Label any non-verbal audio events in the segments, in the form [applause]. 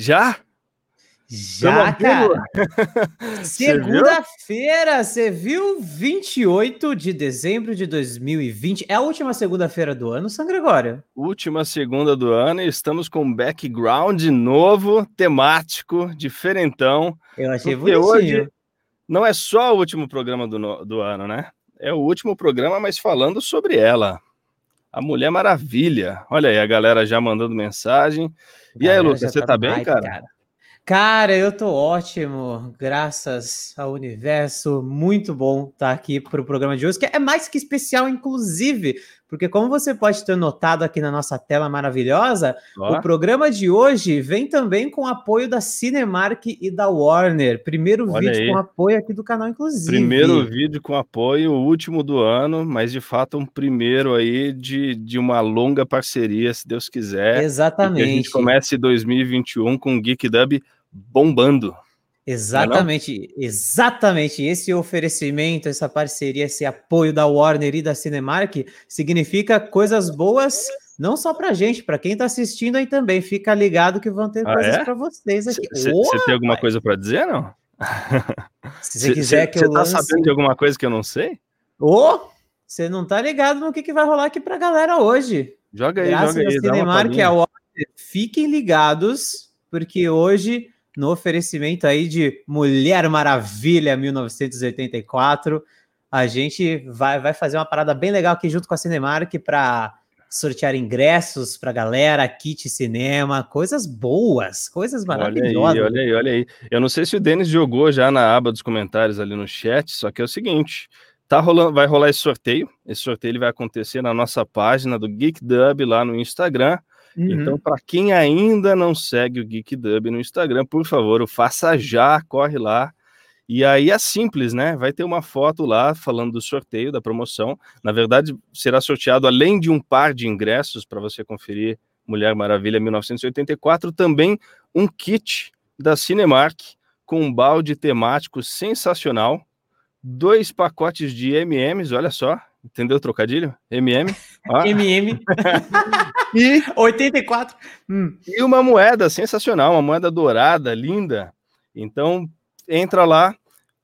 Já? Já, cara. [laughs] Segunda-feira, você viu? 28 de dezembro de 2020. É a última segunda-feira do ano, São Gregório? Última segunda do ano e estamos com um background novo, temático, diferentão. Eu achei bonitinho. Hoje não é só o último programa do, do ano, né? É o último programa, mas falando sobre ela. A Mulher Maravilha. Olha aí, a galera já mandando mensagem. E aí, Lucas, você tá, tá bem, cara? cara? Cara, eu tô ótimo, graças ao universo. Muito bom estar aqui para o programa de hoje, que é mais que especial, inclusive, porque como você pode ter notado aqui na nossa tela maravilhosa, o programa de hoje vem também com apoio da Cinemark e da Warner. Primeiro Olha vídeo aí. com apoio aqui do canal, inclusive. Primeiro vídeo com apoio, o último do ano, mas de fato um primeiro aí de, de uma longa parceria, se Deus quiser. Exatamente. E que a gente comece 2021 com o Geek Dub bombando. Exatamente, não é não? exatamente. Esse oferecimento, essa parceria, esse apoio da Warner e da Cinemark significa coisas boas não só para gente, para quem está assistindo aí também. Fica ligado que vão ter ah, coisas é? para vocês aqui. Você tem alguma coisa para dizer, não? [laughs] Se você quiser que cê, eu lance... tá sabendo de alguma coisa que eu não sei? Ô, oh, você não tá ligado no que, que vai rolar aqui para a galera hoje. Joga aí, Graças joga aí. Cinemark a Warner, fiquem ligados, porque hoje no oferecimento aí de Mulher Maravilha 1984. A gente vai, vai fazer uma parada bem legal aqui junto com a Cinemark para sortear ingressos para galera, kit cinema, coisas boas, coisas maravilhosas. Olha aí, olha aí, olha aí. Eu não sei se o Denis jogou já na aba dos comentários ali no chat, só que é o seguinte, tá rolando, vai rolar esse sorteio. Esse sorteio ele vai acontecer na nossa página do Geek Dub lá no Instagram. Então, uhum. Então, para quem ainda não segue o Geek Dub no Instagram, por favor, o faça já, corre lá. E aí é simples, né? Vai ter uma foto lá falando do sorteio, da promoção. Na verdade, será sorteado, além de um par de ingressos para você conferir Mulher Maravilha 1984, também um kit da Cinemark com um balde temático sensacional, dois pacotes de MMs, olha só, Entendeu o trocadilho? MM. MM. [laughs] [laughs] e 84. Hum. E uma moeda sensacional, uma moeda dourada, linda. Então, entra lá,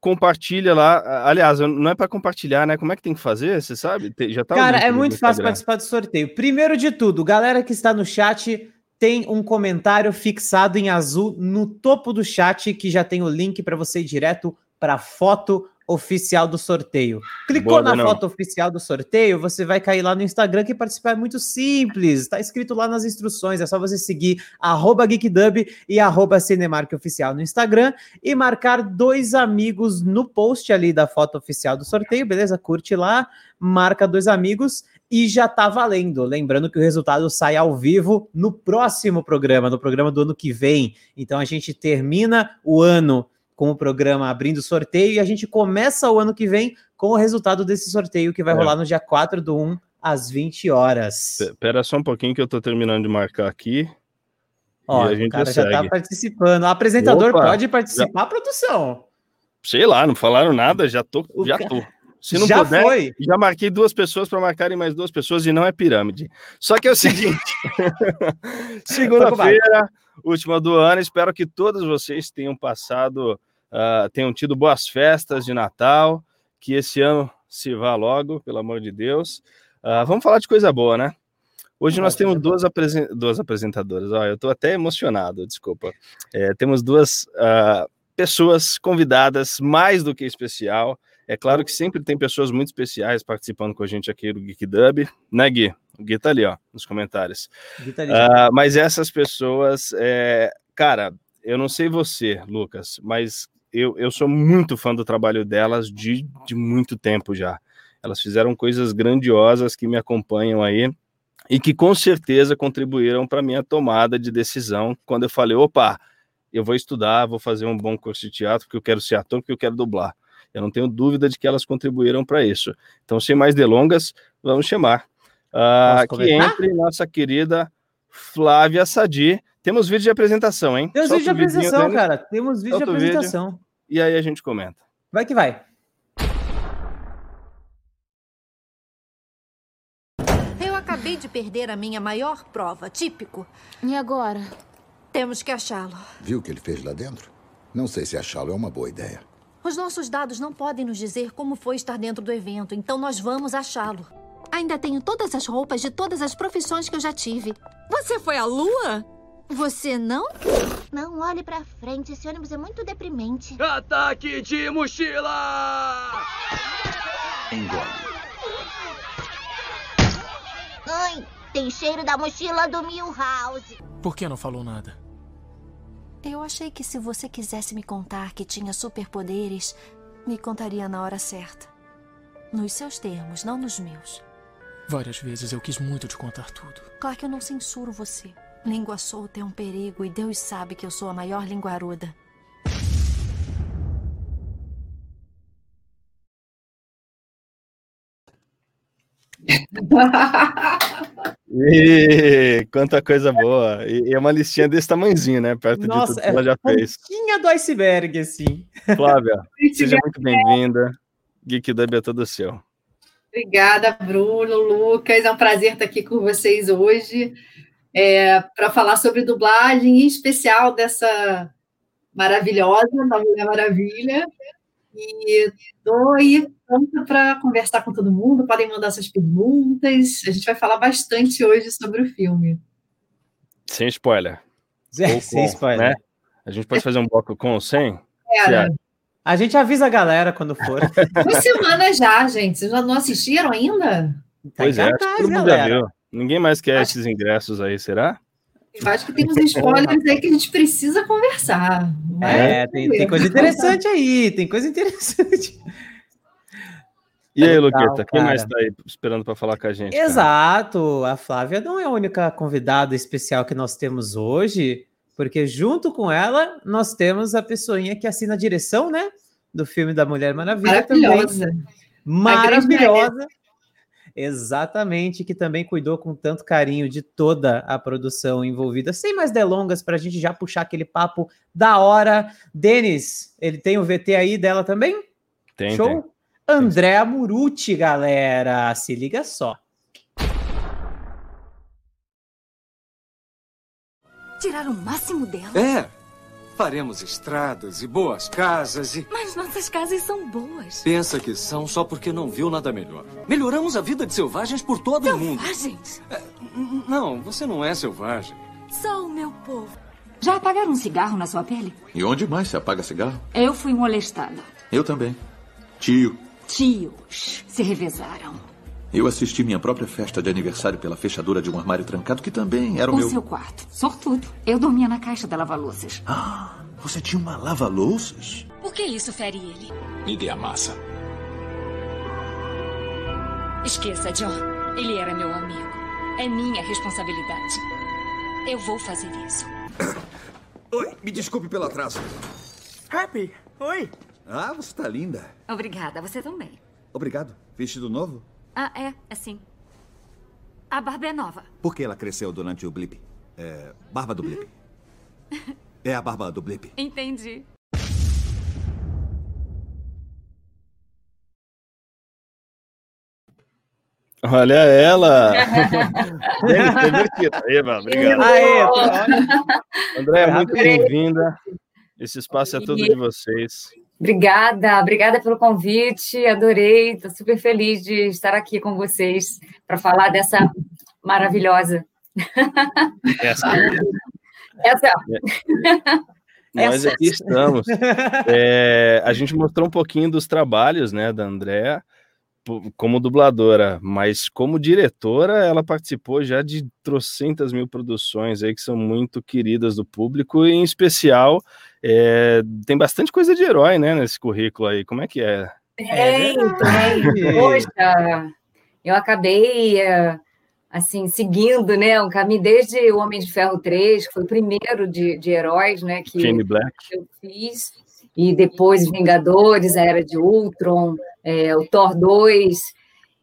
compartilha lá. Aliás, não é para compartilhar, né? Como é que tem que fazer? Você sabe? Já tá Cara, é muito fácil participar do sorteio. Primeiro de tudo, galera que está no chat, tem um comentário fixado em azul no topo do chat que já tem o link para você ir direto para a foto oficial do sorteio. Clicou Boa, na não. foto oficial do sorteio, você vai cair lá no Instagram que participar é muito simples. Está escrito lá nas instruções, é só você seguir arroba GeekDub e arroba Cinemark Oficial no Instagram e marcar dois amigos no post ali da foto oficial do sorteio, beleza? Curte lá, marca dois amigos e já tá valendo. Lembrando que o resultado sai ao vivo no próximo programa, no programa do ano que vem. Então a gente termina o ano com o programa abrindo sorteio e a gente começa o ano que vem com o resultado desse sorteio que vai é. rolar no dia 4 do 1 às 20 horas. Espera só um pouquinho que eu tô terminando de marcar aqui. Ó, o cara já tá participando. O apresentador Opa, pode participar, já... produção. Sei lá, não falaram nada, já tô, o já tô. Se não já puder, foi. já marquei duas pessoas para marcarem mais duas pessoas e não é pirâmide. Só que é o seguinte: [laughs] segunda-feira, última do ano, espero que todos vocês tenham passado uh, tenham tido boas festas de Natal, que esse ano se vá logo, pelo amor de Deus. Uh, vamos falar de coisa boa, né? Hoje nós temos duas, apresen duas apresentadoras. Ó, eu estou até emocionado, desculpa. É, temos duas uh, pessoas convidadas mais do que especial. É claro que sempre tem pessoas muito especiais participando com a gente aqui do Geek Dub, né, Gui? O Gui tá ali, ó, nos comentários. Tá ali, uh, mas essas pessoas, é... cara, eu não sei você, Lucas, mas eu, eu sou muito fã do trabalho delas de, de muito tempo já. Elas fizeram coisas grandiosas que me acompanham aí e que com certeza contribuíram para minha tomada de decisão quando eu falei, opa, eu vou estudar, vou fazer um bom curso de teatro porque eu quero ser ator, porque eu quero dublar. Eu não tenho dúvida de que elas contribuíram para isso. Então, sem mais delongas, vamos chamar uh, que entre nossa querida Flávia Sadi. Temos vídeo de apresentação, hein? Temos vídeo de apresentação, cara. Temos vídeo Solta de apresentação. Vídeo e aí a gente comenta. Vai que vai. Eu acabei de perder a minha maior prova, típico. E agora? Temos que achá-lo. Viu o que ele fez lá dentro? Não sei se achá-lo é uma boa ideia. Os nossos dados não podem nos dizer como foi estar dentro do evento, então nós vamos achá-lo. Ainda tenho todas as roupas de todas as profissões que eu já tive. Você foi à lua? Você não? Não olhe pra frente, esse ônibus é muito deprimente. Ataque de mochila! Engole. Ai, tem cheiro da mochila do Milhouse. Por que não falou nada? Eu achei que se você quisesse me contar que tinha superpoderes, me contaria na hora certa. Nos seus termos, não nos meus. Várias vezes eu quis muito te contar tudo. Claro que eu não censuro você. Língua solta é um perigo e Deus sabe que eu sou a maior linguaruda. [laughs] E quanta coisa boa. E, é uma listinha desse tamanhozinho, né? Perto Nossa, de tudo que ela já é fez. Tinha do iceberg, assim. Flávia, [laughs] seja muito bem-vinda. Geek Dub é todo seu. Obrigada, Bruno, Lucas. É um prazer estar aqui com vocês hoje é, para falar sobre dublagem, em especial dessa maravilhosa da Mulher Maravilha. E estou aí pronta para conversar com todo mundo. Podem mandar suas perguntas. A gente vai falar bastante hoje sobre o filme. Sem spoiler. É, [laughs] sem spoiler. Né? A gente pode fazer um bloco com ou sem? É, a gente avisa a galera quando for. Duas semanas já, gente. Vocês já não assistiram ainda? Pois é, tá todo mundo já viu. Ninguém mais quer acho... esses ingressos aí, será? Eu acho que tem uns spoilers aí que a gente precisa conversar. É, tem, tem, coisa interessante aí, tem coisa interessante. E aí, Luqueta, quem mais está aí esperando para falar com a gente? Exato, cara? a Flávia não é a única convidada especial que nós temos hoje porque junto com ela nós temos a pessoinha que assina a direção, né, do filme da Mulher Maravilha Maravilhosa. também. Maravilhosa. Exatamente, que também cuidou com tanto carinho de toda a produção envolvida. Sem mais delongas, para a gente já puxar aquele papo da hora. Denis, ele tem o VT aí dela também? Tem. Show? Tem. Andréa Muruti, galera. Se liga só. Tirar o máximo dela? É. Faremos estradas e boas casas e. Mas nossas casas são boas. Pensa que são só porque não viu nada melhor. Melhoramos a vida de selvagens por todo selvagens? o mundo. Selvagens? É, não, você não é selvagem. Sou o meu povo. Já apagaram um cigarro na sua pele? E onde mais se apaga cigarro? Eu fui molestada. Eu também. Tio. Tios se revezaram. Eu assisti minha própria festa de aniversário pela fechadura de um armário trancado que também era o, o meu. seu quarto. Sortudo. Eu dormia na caixa da lava-louças. Ah, você tinha uma lava-louças? Por que isso fere ele? Me dê a massa. Esqueça, John. Ele era meu amigo. É minha responsabilidade. Eu vou fazer isso. [coughs] Oi, me desculpe pelo atraso. Happy, oi. Ah, você tá linda. Obrigada, você também. Obrigado. Vestido novo? Ah, é, assim. A barba é nova. Por que ela cresceu durante o blip? É. Barba do blip. É a barba do blip. Entendi. Olha ela! [laughs] Eva, obrigado. Aê, André, muito bem-vinda. Esse espaço é todo de vocês. Obrigada, obrigada pelo convite, adorei, estou super feliz de estar aqui com vocês para falar dessa maravilhosa. Essa. Essa. Nós aqui estamos. É, a gente mostrou um pouquinho dos trabalhos né, da Andréa como dubladora, mas como diretora, ela participou já de trocentas mil produções aí que são muito queridas do público, e em especial é, tem bastante coisa de herói, né, nesse currículo aí. Como é que é? Tem, é tem. Poxa, eu acabei é, assim seguindo, né, um caminho desde o Homem de Ferro 3, que foi o primeiro de, de heróis, né, que Black. eu fiz, e depois Vingadores, a Era de Ultron, é, o Thor 2,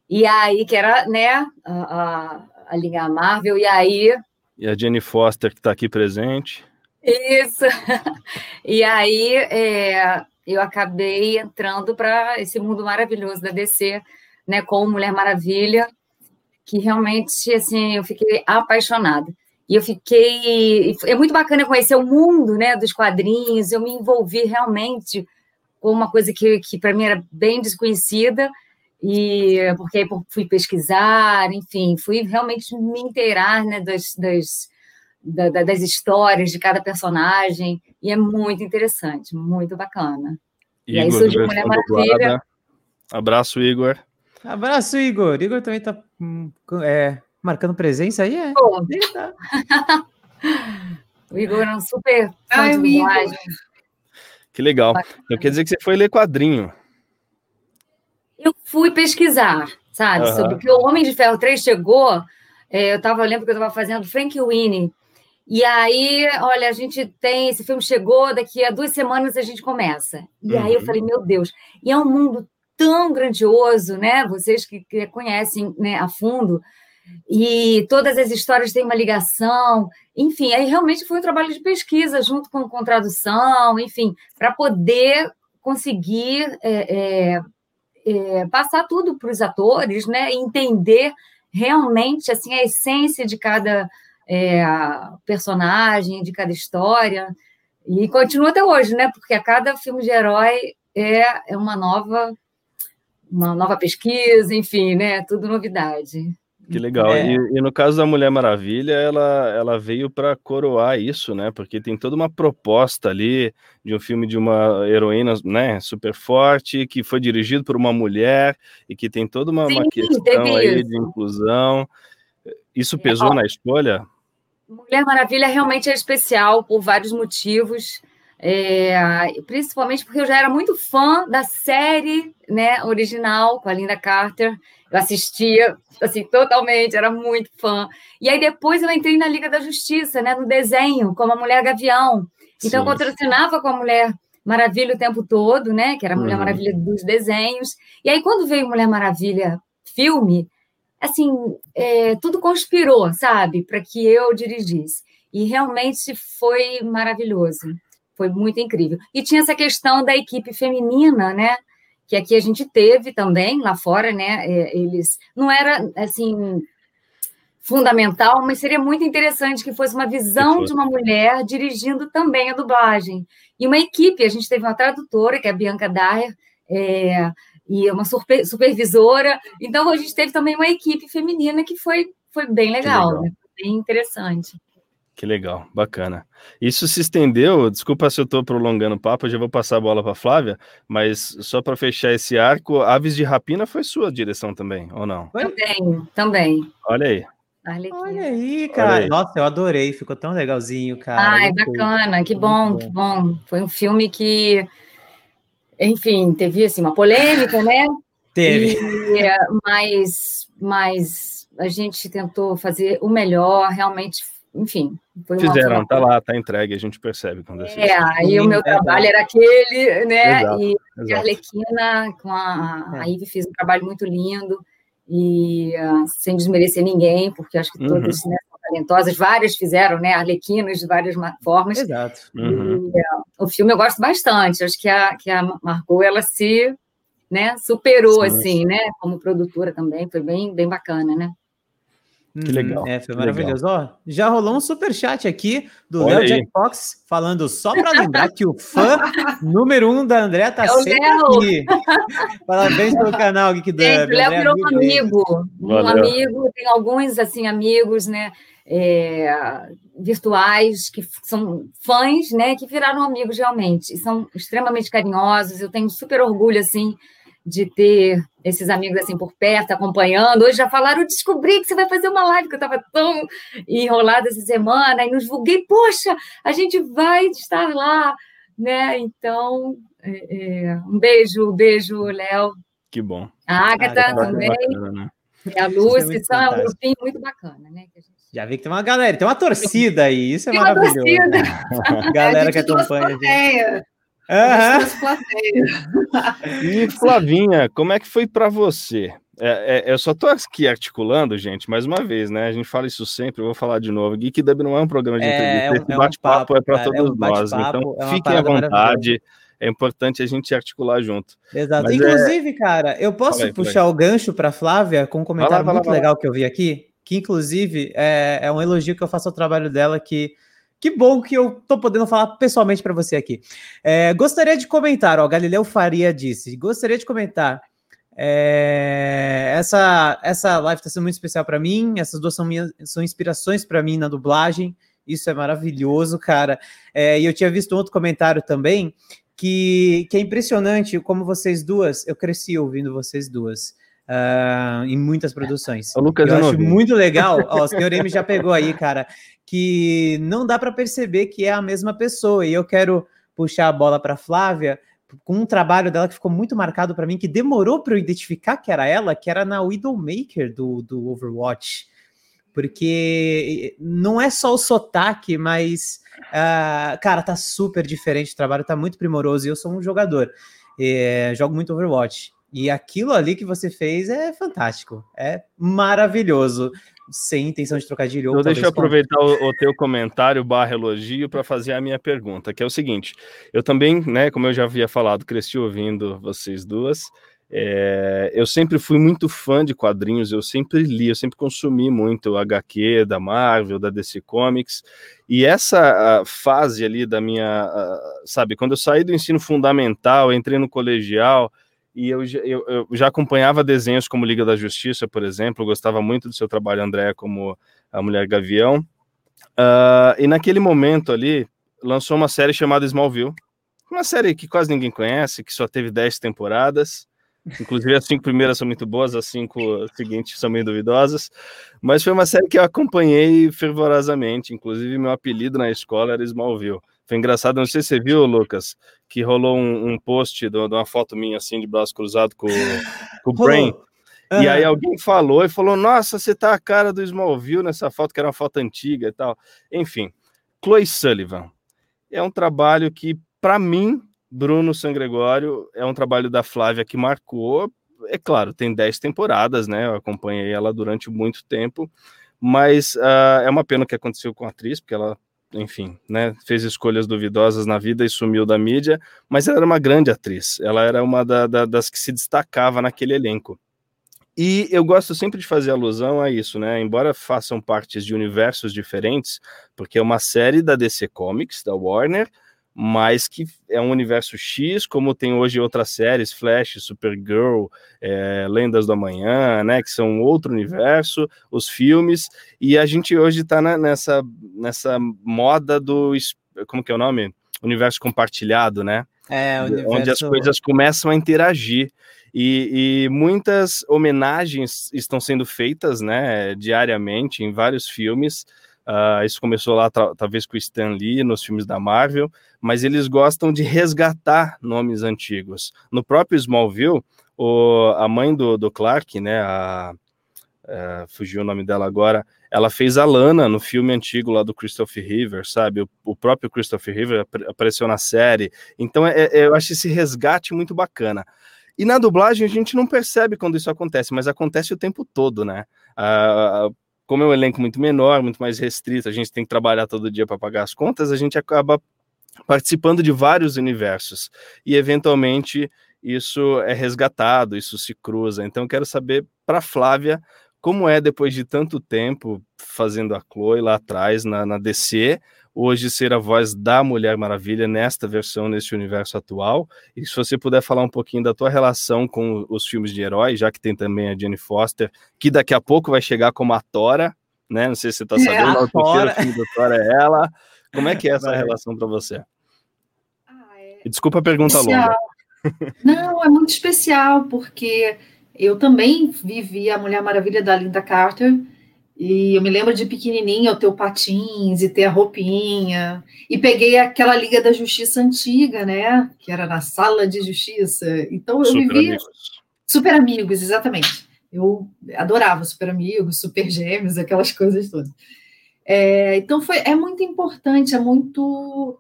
e aí, que era, né, a, a, a linha Marvel, e aí... E a Jenny Foster, que está aqui presente. Isso! [laughs] E aí, é, eu acabei entrando para esse mundo maravilhoso da DC, né, com Mulher Maravilha, que realmente, assim, eu fiquei apaixonada. E eu fiquei. É muito bacana conhecer o mundo né, dos quadrinhos. Eu me envolvi realmente com uma coisa que, que para mim era bem desconhecida, e porque aí fui pesquisar, enfim, fui realmente me inteirar né, das, das, das histórias de cada personagem. E é muito interessante, muito bacana. Igor, e aí surgiu Mulher Maravilha. Abraço, Igor. Abraço, Igor. Igor também está hum, é, marcando presença aí, é? Pô. [laughs] o Igor é um super Ai, Igor. Que legal. Então quer dizer que você foi ler quadrinho. Eu fui pesquisar, sabe? Uhum. Sobre que o Homem de Ferro 3 chegou. É, eu estava lembro que eu estava fazendo Frank Winnie. E aí, olha, a gente tem. Esse filme chegou, daqui a duas semanas a gente começa. E uhum. aí eu falei, meu Deus, e é um mundo tão grandioso, né? Vocês que, que conhecem né, a fundo, e todas as histórias têm uma ligação. Enfim, aí realmente foi um trabalho de pesquisa junto com, com tradução, enfim, para poder conseguir é, é, é, passar tudo para os atores, né? Entender realmente assim a essência de cada é, personagem, de cada história. E continua até hoje, né? Porque a cada filme de herói é, é uma nova uma nova pesquisa, enfim, né? Tudo novidade. Que legal. É. E, e, no caso da Mulher Maravilha, ela, ela veio para coroar isso, né? Porque tem toda uma proposta ali de um filme de uma heroína, né, super forte, que foi dirigido por uma mulher e que tem toda uma, Sim, uma questão aí isso. de inclusão. Isso pesou é, na escolha? Mulher Maravilha realmente é especial por vários motivos. É, principalmente porque eu já era muito fã da série né, original com a Linda Carter. Eu assistia assim totalmente, era muito fã. E aí depois eu entrei na Liga da Justiça, né, no desenho, como a Mulher Gavião. Então Sim. eu contracenava com a Mulher Maravilha o tempo todo, né, que era a Mulher uhum. Maravilha dos desenhos. E aí quando veio Mulher Maravilha filme, assim, é, tudo conspirou, sabe, para que eu dirigisse. E realmente foi maravilhoso. Foi muito incrível. E tinha essa questão da equipe feminina, né? Que aqui a gente teve também, lá fora, né? É, eles. Não era, assim, fundamental, mas seria muito interessante que fosse uma visão de uma mulher dirigindo também a dublagem. E uma equipe, a gente teve uma tradutora, que é a Bianca Dyer, é, e uma super, supervisora. Então, a gente teve também uma equipe feminina que foi, foi bem legal, legal. Né? bem interessante. Que legal, bacana. Isso se estendeu, desculpa se eu estou prolongando o papo, eu já vou passar a bola para Flávia, mas só para fechar esse arco, Aves de Rapina foi sua direção também, ou não? Também, também. Olha aí. Olha aí, cara. Olha aí. Nossa, eu adorei, ficou tão legalzinho, cara. Ai, bacana, que bom, que bom. Foi um filme que, enfim, teve assim, uma polêmica, né? Teve. E, mas, mas a gente tentou fazer o melhor, realmente enfim. Fizeram, uma... tá lá, tá entregue, a gente percebe quando assiste. É, aí o meu trabalho era aquele, né? Exato, e exato. a Arlequina, com a, a é. Ivy fez um trabalho muito lindo, e uh, sem desmerecer ninguém, porque acho que uhum. né, são talentosas, várias fizeram, né? Arlequinas de várias formas. Exato. Uhum. E, uh, o filme eu gosto bastante, acho que a, que a Margot, ela se né, superou, Sim. assim, né? Como produtora também, foi bem, bem bacana, né? Que legal. É, foi maravilhoso. Ó, já rolou um super chat aqui do Léo Jackbox falando só para lembrar que o fã número um da André tá é sempre Léo. aqui. Parabéns pelo canal Geek Dub. O Léo virou um amigo, um amigo, tem alguns assim amigos, né? É, virtuais que são fãs, né? Que viraram amigos realmente e são extremamente carinhosos. Eu tenho super orgulho assim de ter esses amigos assim por perto, acompanhando. Hoje já falaram, descobri que você vai fazer uma live, que eu estava tão enrolada essa semana, e nos divulguei, poxa, a gente vai estar lá, né? Então, é, é, um beijo, um beijo, Léo. Que bom. A Agatha ah, também. Bacana, né? E a Lúcia, é são um grupinho muito bacana, né? Já vi que tem uma galera, tem uma torcida aí, isso é tem maravilhoso. [laughs] galera que acompanha a gente. Uhum. [laughs] e Flavinha, como é que foi para você? É, é, eu só estou aqui articulando, gente, mais uma vez, né? A gente fala isso sempre, eu vou falar de novo. Geek Dub não é um programa de é, entrevista, esse é bate-papo é para é todos um nós. Então, fiquem à vontade. É importante a gente articular junto. Exato. Mas Inclusive, cara, eu posso aí, puxar o gancho para Flávia com um comentário lá, muito lá, legal que eu vi aqui, inclusive é, é um elogio que eu faço ao trabalho dela, que que bom que eu tô podendo falar pessoalmente para você aqui. É, gostaria de comentar, ó, Galileu Faria disse, gostaria de comentar. É, essa essa live está sendo muito especial para mim. Essas duas são minhas são inspirações para mim na dublagem. Isso é maravilhoso, cara. É, e eu tinha visto um outro comentário também que, que é impressionante como vocês duas. Eu cresci ouvindo vocês duas. Uh, em muitas produções. O Lucas eu acho muito legal. Ó, o [laughs] senhor M já pegou aí, cara que não dá para perceber que é a mesma pessoa. E eu quero puxar a bola para Flávia com um trabalho dela que ficou muito marcado para mim, que demorou para eu identificar que era ela, que era na Widowmaker do, do Overwatch. Porque não é só o sotaque, mas, uh, cara, tá super diferente o trabalho, tá muito primoroso. E eu sou um jogador, é, jogo muito Overwatch. E aquilo ali que você fez é fantástico, é maravilhoso sem intenção de trocadilho. Então, deixa eu aproveitar o, o, teu comentário barra elogio para fazer a minha pergunta, que é o seguinte: eu também, né, como eu já havia falado, cresci ouvindo vocês duas. É, eu sempre fui muito fã de quadrinhos, eu sempre li, eu sempre consumi muito HQ da Marvel, da DC Comics, e essa fase ali da minha, sabe, quando eu saí do ensino fundamental, entrei no colegial, e eu, eu, eu, já acompanhava desenhos como Liga da Justiça, por exemplo, gostava muito do seu trabalho, André, como a Mulher Gavião. Uh, e naquele momento ali, lançou uma série chamada Smallville, uma série que quase ninguém conhece, que só teve 10 temporadas. Inclusive, as cinco primeiras são muito boas, as cinco seguintes são meio duvidosas. Mas foi uma série que eu acompanhei fervorosamente. Inclusive, meu apelido na escola era Smallville. Foi engraçado, não sei se você viu, Lucas, que rolou um, um post de uma foto minha assim, de braço cruzado com, com o [laughs] Brain. E aí alguém falou e falou: Nossa, você tá a cara do Smallville nessa foto, que era uma foto antiga e tal. Enfim, Chloe Sullivan. É um trabalho que, para mim, Bruno Sangregório, é um trabalho da Flávia que marcou. É claro, tem 10 temporadas, né? Eu acompanhei ela durante muito tempo, mas uh, é uma pena que aconteceu com a atriz, porque ela enfim, né, fez escolhas duvidosas na vida e sumiu da mídia, mas ela era uma grande atriz, ela era uma da, da, das que se destacava naquele elenco. E eu gosto sempre de fazer alusão a isso, né? Embora façam partes de universos diferentes, porque é uma série da DC Comics, da Warner, mas que é um universo X, como tem hoje outras séries, Flash, Supergirl, é, Lendas do Amanhã, né, que são outro universo, os filmes, e a gente hoje está nessa, nessa moda do, como que é o nome? Universo compartilhado, né? É, universo... Onde as coisas começam a interagir. E, e, muitas homenagens estão sendo feitas, né, diariamente em vários filmes, Uh, isso começou lá, talvez com o Stan Lee, nos filmes da Marvel, mas eles gostam de resgatar nomes antigos. No próprio Smallville, o, a mãe do, do Clark, né, a, a, fugiu o nome dela agora, ela fez a Lana no filme antigo lá do Christopher River, sabe? O, o próprio Christopher River ap apareceu na série. Então, é, é, eu acho esse resgate muito bacana. E na dublagem a gente não percebe quando isso acontece, mas acontece o tempo todo, né? Uh, como é um elenco muito menor, muito mais restrito, a gente tem que trabalhar todo dia para pagar as contas, a gente acaba participando de vários universos e eventualmente isso é resgatado, isso se cruza. Então quero saber para Flávia como é depois de tanto tempo fazendo a Chloe lá atrás na, na DC, hoje ser a voz da Mulher Maravilha nesta versão, neste universo atual. E se você puder falar um pouquinho da tua relação com os filmes de herói, já que tem também a Jenny Foster, que daqui a pouco vai chegar como a Tora, né? Não sei se você [laughs] está é, sabendo, é, o terceiro filme da Tora é ela. Como é que é essa vai. relação para você? Ah, é... Desculpa a pergunta especial. longa. [laughs] Não, é muito especial, porque eu também vivi a Mulher Maravilha da Linda Carter, e eu me lembro de pequenininha eu ter o patins e ter a roupinha. E peguei aquela Liga da Justiça antiga, né? Que era na sala de justiça. Então eu super vivi. Amigos. Super amigos, exatamente. Eu adorava Super Amigos, Super Gêmeos, aquelas coisas todas. É, então foi, é muito importante, é muito.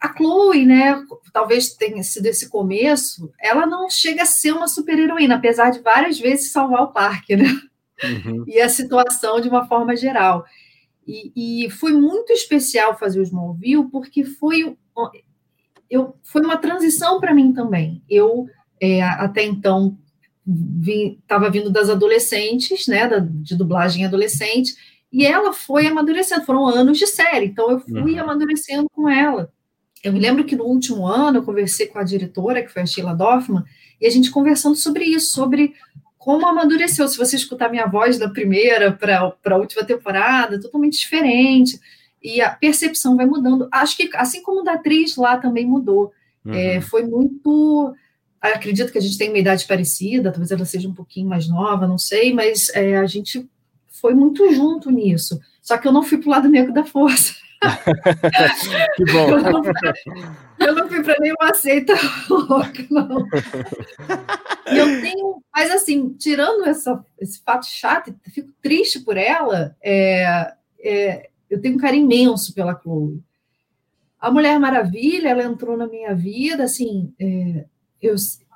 A Chloe, né? Talvez tenha sido esse começo, ela não chega a ser uma super heroína, apesar de várias vezes salvar o parque, né? Uhum. e a situação de uma forma geral. E, e, foi muito especial fazer o Smallville, porque foi, eu, foi uma transição para mim também. Eu, é, até então, estava vindo das adolescentes, né, da, de dublagem adolescente, e ela foi amadurecendo, foram anos de série, então eu fui uhum. amadurecendo com ela. Eu me lembro que no último ano eu conversei com a diretora, que foi a Sheila Dorfman, e a gente conversando sobre isso, sobre como amadureceu. Se você escutar minha voz da primeira para a última temporada, totalmente diferente. E a percepção vai mudando. Acho que, assim como da atriz lá também mudou. É, uhum. É, foi muito. Acredito que a gente tem uma idade parecida, talvez ela seja um pouquinho mais nova, não sei, mas é, a gente foi muito junto nisso. Só que eu não fui para o lado negro da força. Que bom. Eu não, fui para nenhuma seita louca, não. Eu tenho, mas assim, tirando essa, esse fato chato, fico triste por ela, é, é, eu tenho um carinho imenso pela Chloe. A Mulher Maravilha, ela entrou na minha vida, assim, é, eu,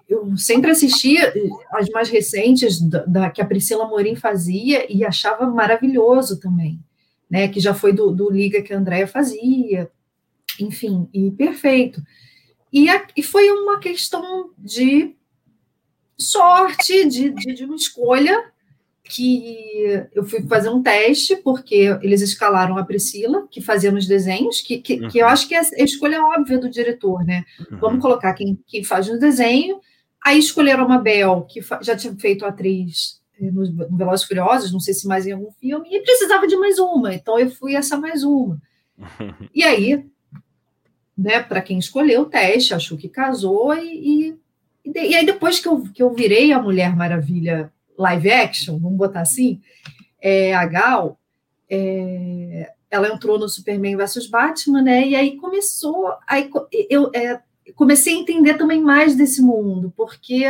eu sempre assistia as mais recentes da, da, que a Priscila Morim fazia e achava maravilhoso também, né? Que já foi do, do Liga que a Andrea fazia, enfim, e perfeito. E, a, e foi uma questão de sorte, de, de, de uma escolha que eu fui fazer um teste, porque eles escalaram a Priscila, que fazia nos desenhos, que, que, uhum. que eu acho que é a escolha óbvia do diretor, né? Uhum. Vamos colocar quem, quem faz no desenho, Aí escolheram uma Bel, que já tinha feito atriz eh, no Velozes Furiosos, não sei se mais em algum filme, e precisava de mais uma, então eu fui essa mais uma. [laughs] E aí, né, para quem escolheu o teste, achou que casou, e, e, e, aí depois que eu, que eu virei a Mulher Maravilha live action, vamos botar assim, é, a Gal, é, ela entrou no Superman versus Batman, né, e aí começou, aí eu, é, comecei a entender também mais desse mundo, porque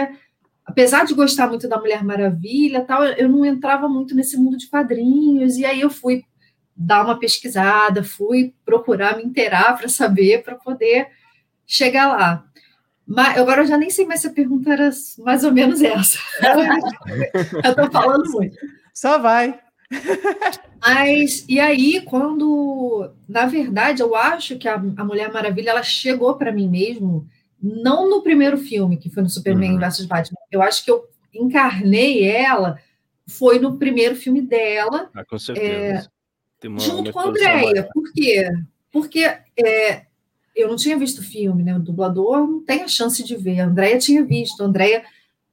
apesar de gostar muito da Mulher Maravilha, tal, eu não entrava muito nesse mundo de quadrinhos, e aí eu fui dar uma pesquisada, fui procurar me inteirar para saber, para poder chegar lá. Mas agora eu já nem sei mais se a pergunta era mais ou menos essa. [laughs] eu estou falando muito. Só vai. Mas, e aí, quando, na verdade, eu acho que a, a Mulher Maravilha, ela chegou para mim mesmo, não no primeiro filme, que foi no Superman uhum. vs Batman, eu acho que eu encarnei ela, foi no primeiro filme dela. Ah, com certeza. É, uma, junto uma com a Andrea. Por quê? Porque é, eu não tinha visto o filme, né? O dublador não tem a chance de ver. A Andrea tinha visto, a Andrea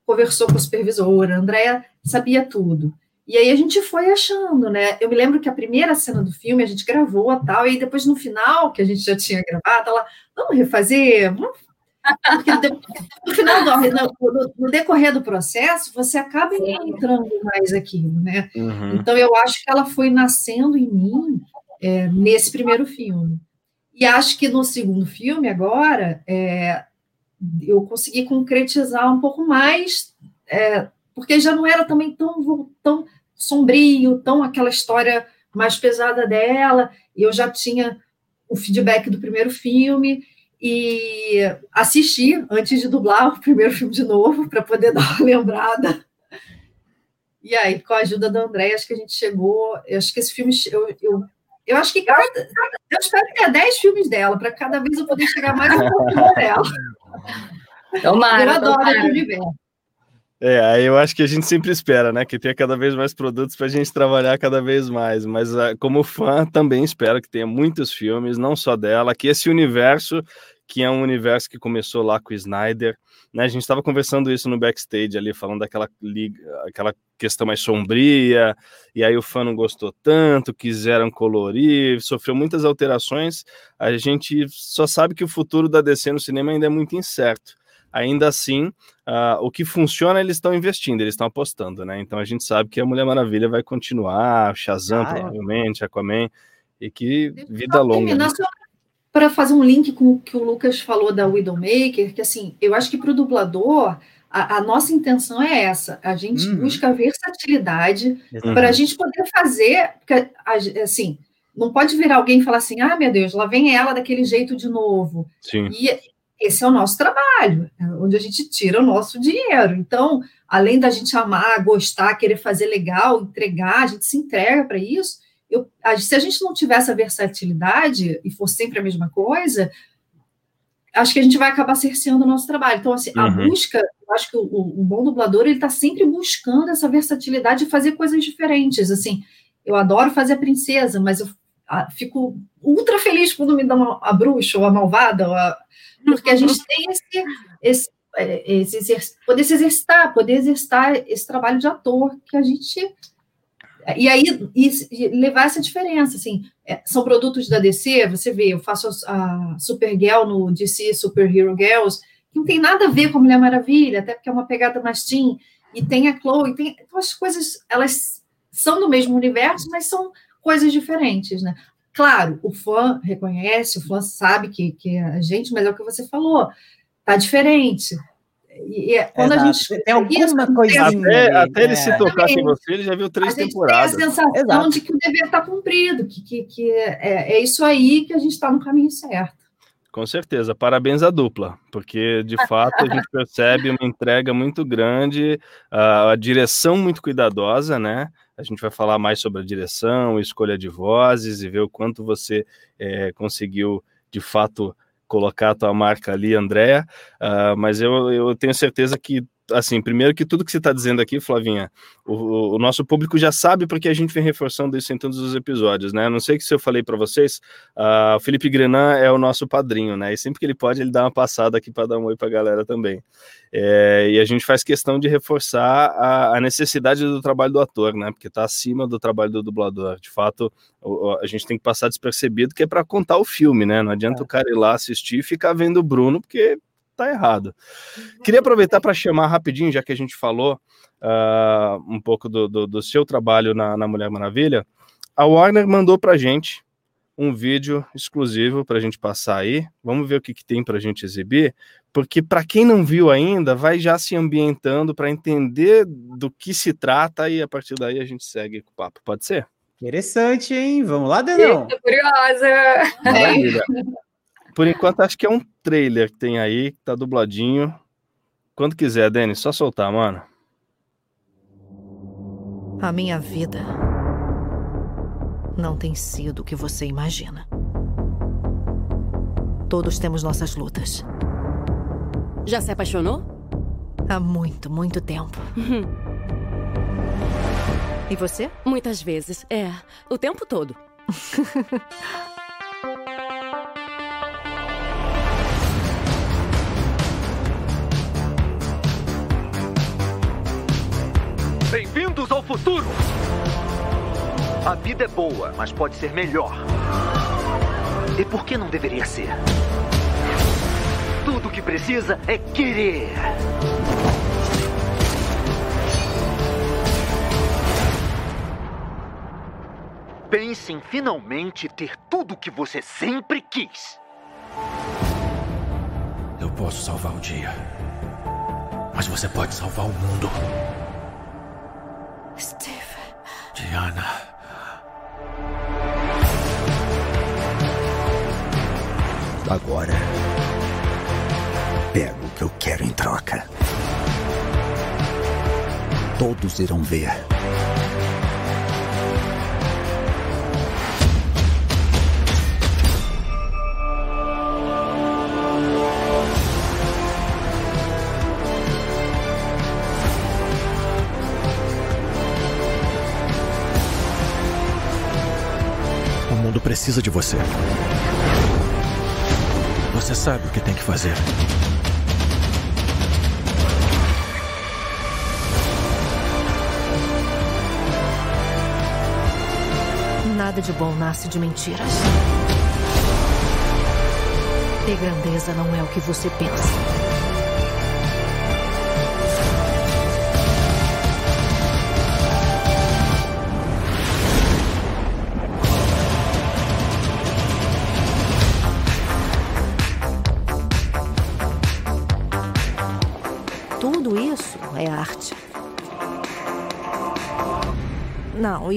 conversou com a supervisora, a Andrea sabia tudo. E aí a gente foi achando, né? Eu me lembro que a primeira cena do filme a gente gravou a tal, e depois no final, que a gente já tinha gravado, ela, vamos refazer, vamos porque no final do, no, no, decorrer do processo, você acaba encontrando mais aquilo, né? Uhum. Então eu acho que ela foi nascendo em mim é, nesse primeiro filme. E acho que no segundo filme, agora, é, eu consegui concretizar um pouco mais, é, porque já não era também tão, tão sombrio, tão aquela história mais pesada dela, e eu já tinha o feedback do primeiro filme, e assisti antes de dublar o primeiro filme de novo, para poder [laughs] dar uma lembrada. E aí, com a ajuda da André, acho que a gente chegou. Eu acho que esse filme. Eu, eu, eu acho que cada, eu espero que tenha 10 filmes dela, para cada vez eu poder chegar mais um pouquinho dela. Tomara, eu adoro esse universo. É, aí eu acho que a gente sempre espera, né? Que tenha cada vez mais produtos para a gente trabalhar cada vez mais. Mas uh, como fã, também espero que tenha muitos filmes, não só dela, que esse universo, que é um universo que começou lá com o Snyder, né? A gente estava conversando isso no backstage ali, falando daquela liga, aquela questão mais sombria, e aí o fã não gostou tanto, quiseram colorir, sofreu muitas alterações. A gente só sabe que o futuro da DC no cinema ainda é muito incerto ainda assim, uh, o que funciona eles estão investindo, eles estão apostando, né? Então a gente sabe que a Mulher Maravilha vai continuar, Shazam ah, é. provavelmente, Aquaman, e que vida longa. Né? Para fazer um link com o que o Lucas falou da Widowmaker, que assim, eu acho que para o dublador, a, a, nossa intenção é essa, a gente uhum. busca versatilidade para a gente poder fazer, assim, não pode vir alguém e falar assim, ah, meu Deus, lá vem ela daquele jeito de novo. Sim. E esse é o nosso trabalho, é onde a gente tira o nosso dinheiro. Então, além da gente amar, gostar, querer fazer legal, entregar, a gente se entrega para isso. Eu, se a gente não tivesse a versatilidade e fosse sempre a mesma coisa, acho que a gente vai acabar cerceando o nosso trabalho. Então, assim, uhum. a busca, eu acho que o, o bom dublador, ele está sempre buscando essa versatilidade de fazer coisas diferentes, assim, eu adoro fazer a princesa, mas eu fico ultra feliz quando me dão a, a bruxa ou a malvada, ou a, porque a [laughs] gente tem esse, esse, é, esse, poder se exercitar, poder exercitar esse trabalho de ator que a gente e aí e, levar essa diferença, assim, é, são produtos da DC, você vê, eu faço a, a Supergirl no DC Super Hero Girls, que não tem nada a ver com Mulher Maravilha, até porque é uma pegada mais teen, e tem a Chloe, tem, então as coisas, elas são do mesmo universo, mas são coisas diferentes, né? Claro, o fã reconhece, o fã sabe que, que é a gente, mas é o que você falou, tá diferente. E, e quando Exato. a gente tem alguma coisa até, até ele se tocar em você, ele já viu três a temporadas. Tem a sensação Exato. de que o dever está cumprido, que, que, que é, é isso aí que a gente está no caminho certo. Com certeza, parabéns à dupla, porque de [laughs] fato a gente percebe uma entrega muito grande, a direção muito cuidadosa, né? A gente vai falar mais sobre a direção, escolha de vozes e ver o quanto você é, conseguiu de fato colocar a tua marca ali, Andréa, uh, mas eu, eu tenho certeza que assim, primeiro que tudo que você está dizendo aqui, Flavinha, o, o, nosso público já sabe porque a gente vem reforçando isso em todos os episódios, né? Não sei se eu falei para vocês, uh, o Felipe Grenan é o nosso padrinho, né? E sempre que ele pode, ele dá uma passada aqui para dar um oi para a galera também. É, e a gente faz questão de reforçar a, a, necessidade do trabalho do ator, né? Porque está acima do trabalho do dublador. De fato, a gente tem que passar despercebido que é para contar o filme, né? Não adianta é. o cara ir lá assistir e ficar vendo o Bruno, porque tá errado. Queria aproveitar para chamar rapidinho, já que a gente falou uh, um pouco do, do, do, seu trabalho na, na Mulher Maravilha. A Warner mandou para gente um vídeo exclusivo para a gente passar aí. Vamos ver o que, que tem para a gente exibir, porque para quem não viu ainda, vai já se ambientando para entender do que se trata e a partir daí a gente segue com o papo. Pode ser? Interessante, hein? Vamos lá, Denão. Tô curiosa. Maravilha. [laughs] Por enquanto, acho que é um trailer que tem aí, que tá dubladinho. Quando quiser, Denis, só soltar, mano. A minha vida não tem sido o que você imagina. Todos temos nossas lutas. Já se apaixonou? Há muito, muito tempo. e você? Muitas vezes. É, o tempo todo. [laughs] futuro! A vida é boa, mas pode ser melhor. E por que não deveria ser? Tudo o que precisa é querer. Pense em finalmente ter tudo o que você sempre quis. Eu posso salvar o dia. Mas você pode salvar o mundo. Diana. Agora. Pego o que eu quero em troca. Todos irão ver. Precisa de você. Você sabe o que tem que fazer. Nada de bom nasce de mentiras. E grandeza não é o que você pensa.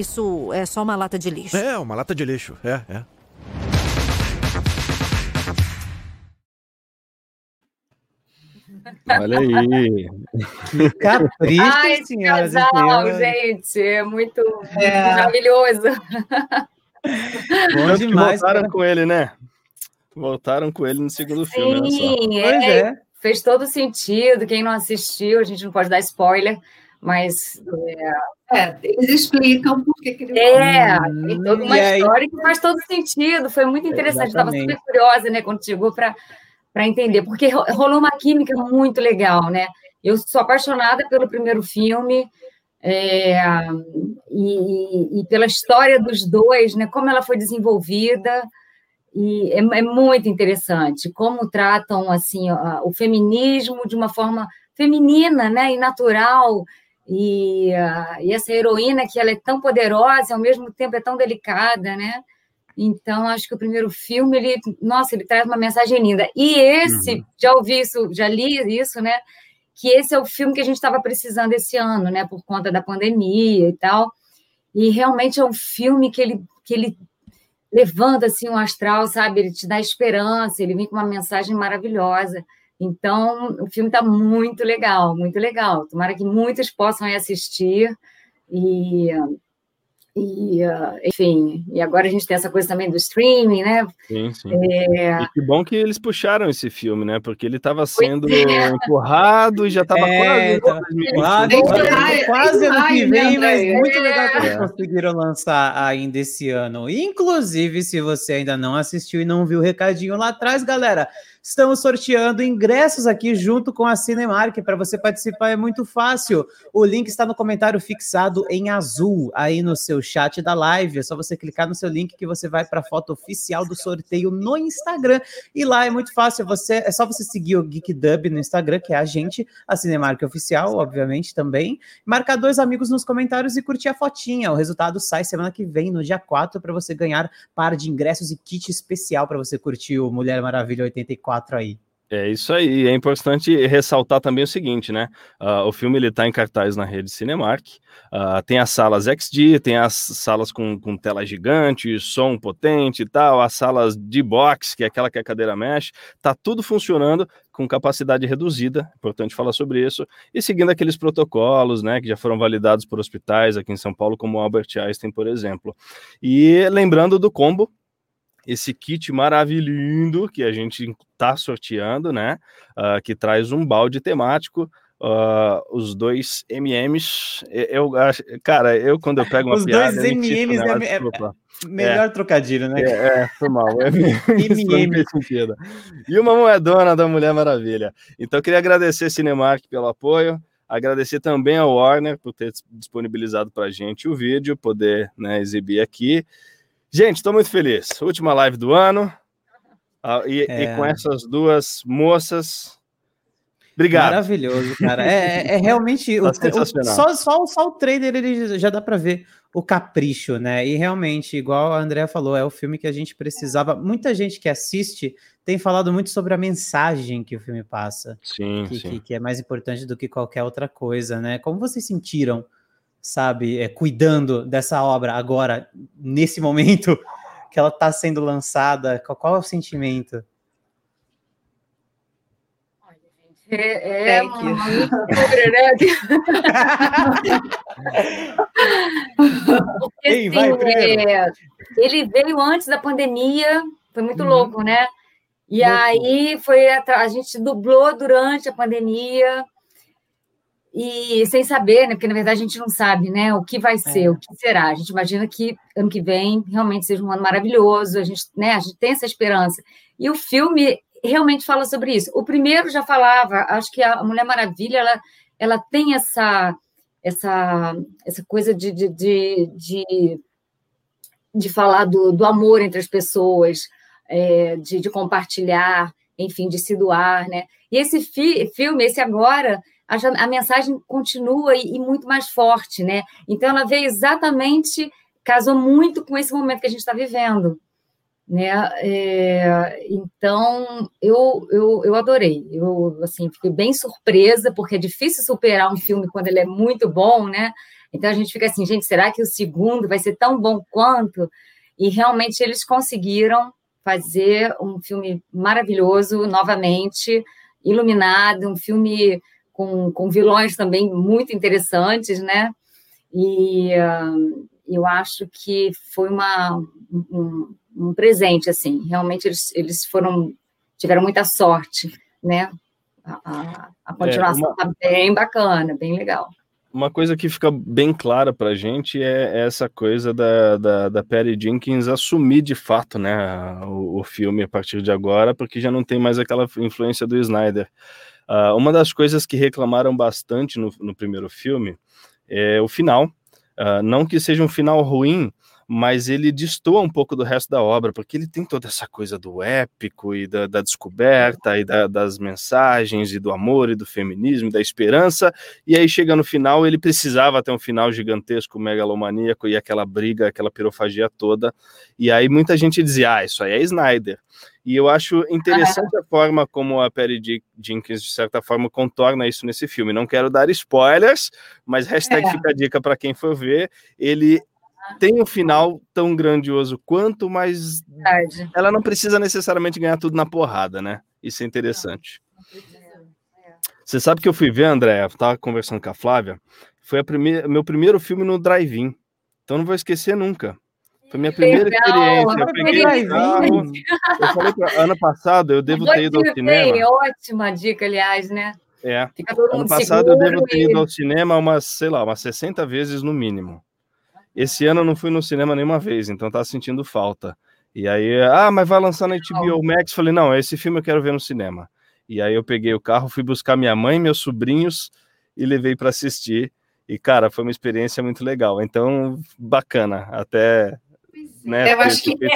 Isso é só uma lata de lixo. É, uma lata de lixo. É, é. Olha aí. Que capricho, Ai, senhoras casal, e gente, é muito é. maravilhoso. Bom demais. Cara. com ele, né? Voltaram com ele no segundo filme. Sim, é, é. fez todo sentido. Quem não assistiu, a gente não pode dar spoiler, mas. É, é eles explicam por que ele É, tem toda uma e história aí... que faz todo sentido. Foi muito interessante. Estava super curiosa, né, quando chegou para entender, porque rolou uma química muito legal, né? Eu sou apaixonada pelo primeiro filme. É, e, e, pela história dos dois, né, como ela foi desenvolvida, e é, é muito interessante como tratam assim o feminismo de uma forma feminina, né, e natural, e, uh, e, essa heroína que ela é tão poderosa, ao mesmo tempo é tão delicada, né? Então acho que o primeiro filme ele, nossa, ele traz uma mensagem linda. E esse, uhum. já ouvi isso, já li isso, né? Que esse é o filme que a gente estava precisando esse ano, né? Por conta da pandemia e tal. E realmente é um filme que ele que ele levanta assim um astral, sabe? Ele te dá esperança, ele vem com uma mensagem maravilhosa. Então, o filme está muito legal, muito legal. Tomara que muitos possam assistir e e, uh, enfim, e agora a gente tem essa coisa também do streaming, né? Sim, sim. É... E que bom que eles puxaram esse filme, né? Porque ele estava sendo é. empurrado e já estava é, quase. Quase, quase, quase ano que vem, mas muito legal que eles é. conseguiram lançar ainda esse ano. Inclusive, se você ainda não assistiu e não viu o recadinho lá atrás, galera, Estamos sorteando ingressos aqui junto com a Cinemark. Para você participar é muito fácil. O link está no comentário fixado em azul aí no seu chat da live. É só você clicar no seu link que você vai para a foto oficial do sorteio no Instagram. E lá é muito fácil. Você é só você seguir o Geek Dub no Instagram, que é a gente, a Cinemark oficial, obviamente também. Marcar dois amigos nos comentários e curtir a fotinha. O resultado sai semana que vem, no dia 4, para você ganhar par de ingressos e kit especial para você curtir o Mulher Maravilha 84 4 aí. É isso aí. É importante ressaltar também o seguinte, né? Uh, o filme ele está em cartaz na rede Cinemark. Uh, tem as salas XD, tem as salas com, com tela gigante, som potente e tal, as salas de box, que é aquela que a cadeira mexe. Tá tudo funcionando com capacidade reduzida. Importante falar sobre isso e seguindo aqueles protocolos, né, que já foram validados por hospitais aqui em São Paulo, como o Albert Einstein, por exemplo. E lembrando do combo esse kit maravilhoso que a gente está sorteando, né? Uh, que traz um balde temático. Uh, os dois MMs, eu acho, cara, eu quando eu pego uma os piada, dois MMs é, é, melhor é, trocadilho, né? É, é foi mal. [laughs] MM. e uma moedona da Mulher Maravilha. Então eu queria agradecer a Cinemark pelo apoio, agradecer também ao Warner por ter disponibilizado para a gente o vídeo, poder né, exibir aqui. Gente, estou muito feliz. Última live do ano. Uh, e, é... e, com essas duas moças. Obrigado. Maravilhoso, cara. É, é, é realmente. Tá o, o, só, só, só o trailer ele já dá para ver o capricho, né? E realmente, igual a Andrea falou, é o filme que a gente precisava. Muita gente que assiste tem falado muito sobre a mensagem que o filme passa. Sim, que, sim. Que, que é mais importante do que qualquer outra coisa, né? Como vocês sentiram? Sabe, é, cuidando dessa obra agora, nesse momento que ela está sendo lançada? Qual, qual, é o sentimento? É, é uma loucura, né? [laughs] Porque, Ei, vai, assim, é, ele veio antes da pandemia, foi muito uhum. louco, né? E louco. aí foi a, a gente dublou durante a pandemia, e sem saber, né? Porque na verdade a gente não sabe, né? O que vai ser, é. o que será. A gente imagina que ano que vem realmente seja um ano maravilhoso. A gente, né? A gente tem essa esperança. E o filme realmente fala sobre isso. O primeiro já falava. Acho que a Mulher Maravilha ela, ela tem essa essa essa coisa de, de, de, de, de falar do, do amor entre as pessoas, é, de, de compartilhar, enfim, de se doar, né? E esse fi, filme, esse agora a, mensagem continua e, e, muito mais forte, né? Então, ela veio exatamente, casou muito com esse momento que a gente está vivendo, né? É, então, eu, eu, eu adorei, eu, assim, fiquei bem surpresa, porque é difícil superar um filme quando ele é muito bom, né? Então, a gente fica assim, gente, será que o segundo vai ser tão bom quanto? E realmente eles conseguiram fazer um filme maravilhoso, novamente, iluminado, um filme com, com vilões também muito interessantes, né? E uh, eu acho que foi uma, um, um presente, assim. Realmente eles, eles foram tiveram muita sorte, né? A, a, a continuação é, uma... tá bem bacana, bem legal. Uma coisa que fica bem clara pra gente é essa coisa da, da, da Perry Jenkins assumir de fato, né, o, o filme a partir de agora, porque já não tem mais aquela influência do Snyder. Uh, uma das coisas que reclamaram bastante no, no primeiro filme é o final. Uh, não que seja um final ruim, mas ele destoa um pouco do resto da obra, porque ele tem toda essa coisa do épico e da, da descoberta e da, das mensagens e do amor e do feminismo e da esperança, e aí chega no final, ele precisava ter um final gigantesco, megalomaníaco e aquela briga, aquela pirofagia toda, e aí muita gente dizia, ah, isso aí é Snyder, e eu acho interessante a forma como a Perry Jenkins, de certa forma, contorna isso nesse filme. Não quero dar spoilers, mas hashtag é. fica a dica para quem for ver. Ele tem um final tão grandioso quanto, mas Verdade. ela não precisa necessariamente ganhar tudo na porrada, né? Isso é interessante. Você sabe que eu fui ver, André, eu tava conversando com a Flávia, foi a primeira, meu primeiro filme no drive-in. Então não vou esquecer nunca. Foi minha primeira Legal, experiência. Eu peguei o carro. Eu falei pra, ano passado eu devo ter ido ao cinema. Ótima dica, aliás, né? É. ano passado eu devo ter ido ao cinema umas, sei lá, umas 60 vezes no mínimo. Esse ano eu não fui no cinema nenhuma vez, então tá sentindo falta. E aí, ah, mas vai lançar na HBO Max. Falei, não, esse filme eu quero ver no cinema. E aí eu peguei o carro, fui buscar minha mãe, meus sobrinhos e levei para assistir. E, cara, foi uma experiência muito legal. Então, bacana. Até. Né, eu acho que é,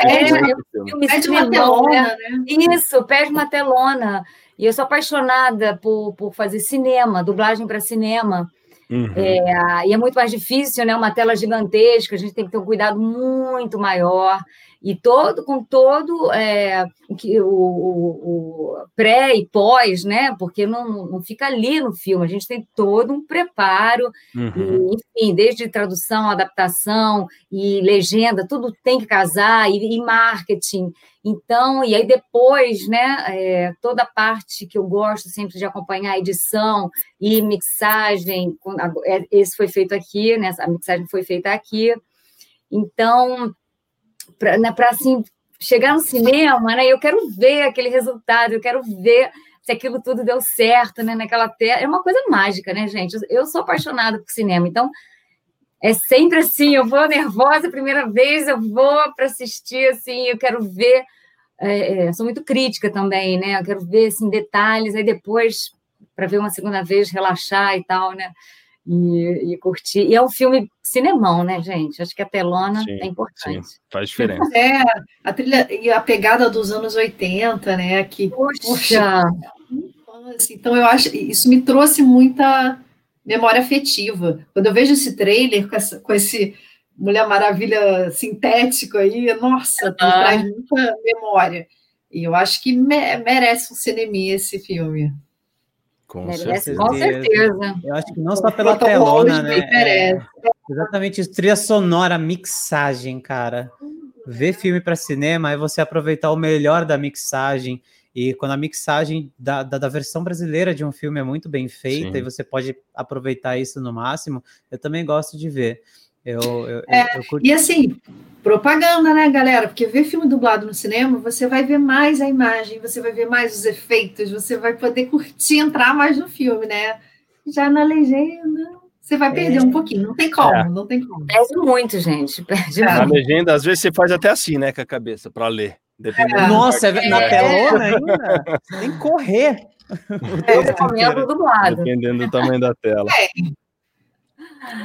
pede uma telona, né? Isso, pede uma telona. E eu sou apaixonada por, por fazer cinema, dublagem para cinema. Uhum. É, e é muito mais difícil, né? Uma tela gigantesca, a gente tem que ter um cuidado muito maior e todo com todo é, que o, o, o, pré e pós, né? Porque não, não fica ali no filme, a gente tem todo um preparo, uhum. e, enfim, desde tradução, adaptação e legenda, tudo tem que casar e, e marketing. Então, e aí depois, né, é, toda a parte que eu gosto sempre de acompanhar a edição e mixagem, é, esse foi feito aqui, né, a mixagem foi feita aqui. Então, para né, assim, chegar no cinema, né, eu quero ver aquele resultado, eu quero ver se aquilo tudo deu certo, né, naquela tela. É uma coisa mágica, né, gente? Eu sou apaixonada por cinema, então é sempre assim, eu vou nervosa a primeira vez, eu vou para assistir, assim, eu quero ver, é, é, sou muito crítica também, né, eu quero ver, assim, detalhes, aí depois, para ver uma segunda vez, relaxar e tal, né, e, e, curtir. E é um filme cinemão, né, gente? Acho que a telona sim, é importante. Sim, faz diferença. É, a trilha e a pegada dos anos 80, né? Que, poxa! poxa então, eu acho isso me trouxe muita memória afetiva. Quando eu vejo esse trailer com, essa, com esse Mulher Maravilha sintético aí, nossa, traz muita memória. E eu acho que me, merece um cineminha esse filme. Com certeza. Com certeza. Eu acho que não só pela telona, né? É, exatamente isso. Trilha sonora, mixagem, cara. Ver filme para cinema é você aproveitar o melhor da mixagem e quando a mixagem da, da, da, versão brasileira de um filme é muito bem feita Sim. e você pode aproveitar isso no máximo, eu também gosto de ver. Eu, eu, é, eu E assim, propaganda, né, galera? Porque ver filme dublado no cinema, você vai ver mais a imagem, você vai ver mais os efeitos, você vai poder curtir, entrar mais no filme, né? Já na legenda, você vai perder é. um pouquinho, não tem como, é. não tem como. Perde muito, gente. [laughs] Perde é. A legenda, às vezes, você faz até assim, né, com a cabeça, para ler. É. Nossa, é, na telona ainda. tem que correr. É, dublado. Dependendo do tamanho da tela. É.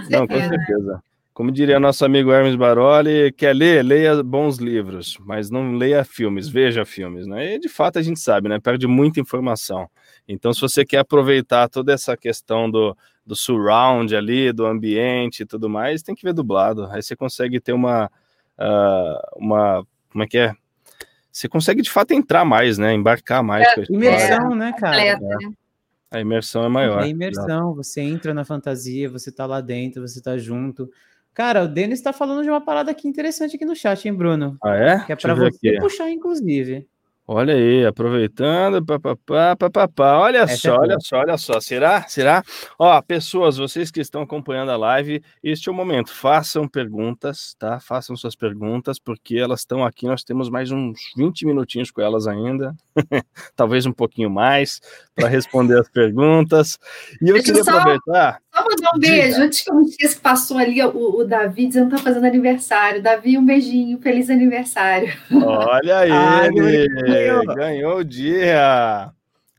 Não, com certeza. Como diria nosso amigo Hermes Baroli, quer ler, leia bons livros, mas não leia filmes, veja filmes, né? E de fato a gente sabe, né? Perde muita informação. Então, se você quer aproveitar toda essa questão do, do surround ali, do ambiente e tudo mais, tem que ver dublado. Aí você consegue ter uma, uh, uma, como é que é? você consegue de fato entrar mais, né? Embarcar mais. É, imersão, né, cara? É. A imersão é maior. É imersão, você entra na fantasia, você tá lá dentro, você tá junto. Cara, o Denis tá falando de uma parada aqui interessante aqui no chat, hein, Bruno? Ah, é? Que é para você aqui. puxar, inclusive. Olha aí, aproveitando, papapá, papapá. Olha Essa só, é olha só, olha só. Será? Será? Ó, pessoas, vocês que estão acompanhando a live, este é o momento. Façam perguntas, tá? Façam suas perguntas, porque elas estão aqui. Nós temos mais uns 20 minutinhos com elas ainda, [laughs] talvez um pouquinho mais, para responder as perguntas. E eu Deixa queria só, aproveitar. Só mandar um beijo, Diga. antes que eu me esqueça que passou ali o, o Davi dizendo que tá fazendo aniversário. Davi, um beijinho, feliz aniversário. Olha [laughs] aí! ganhou. ganhou o dia.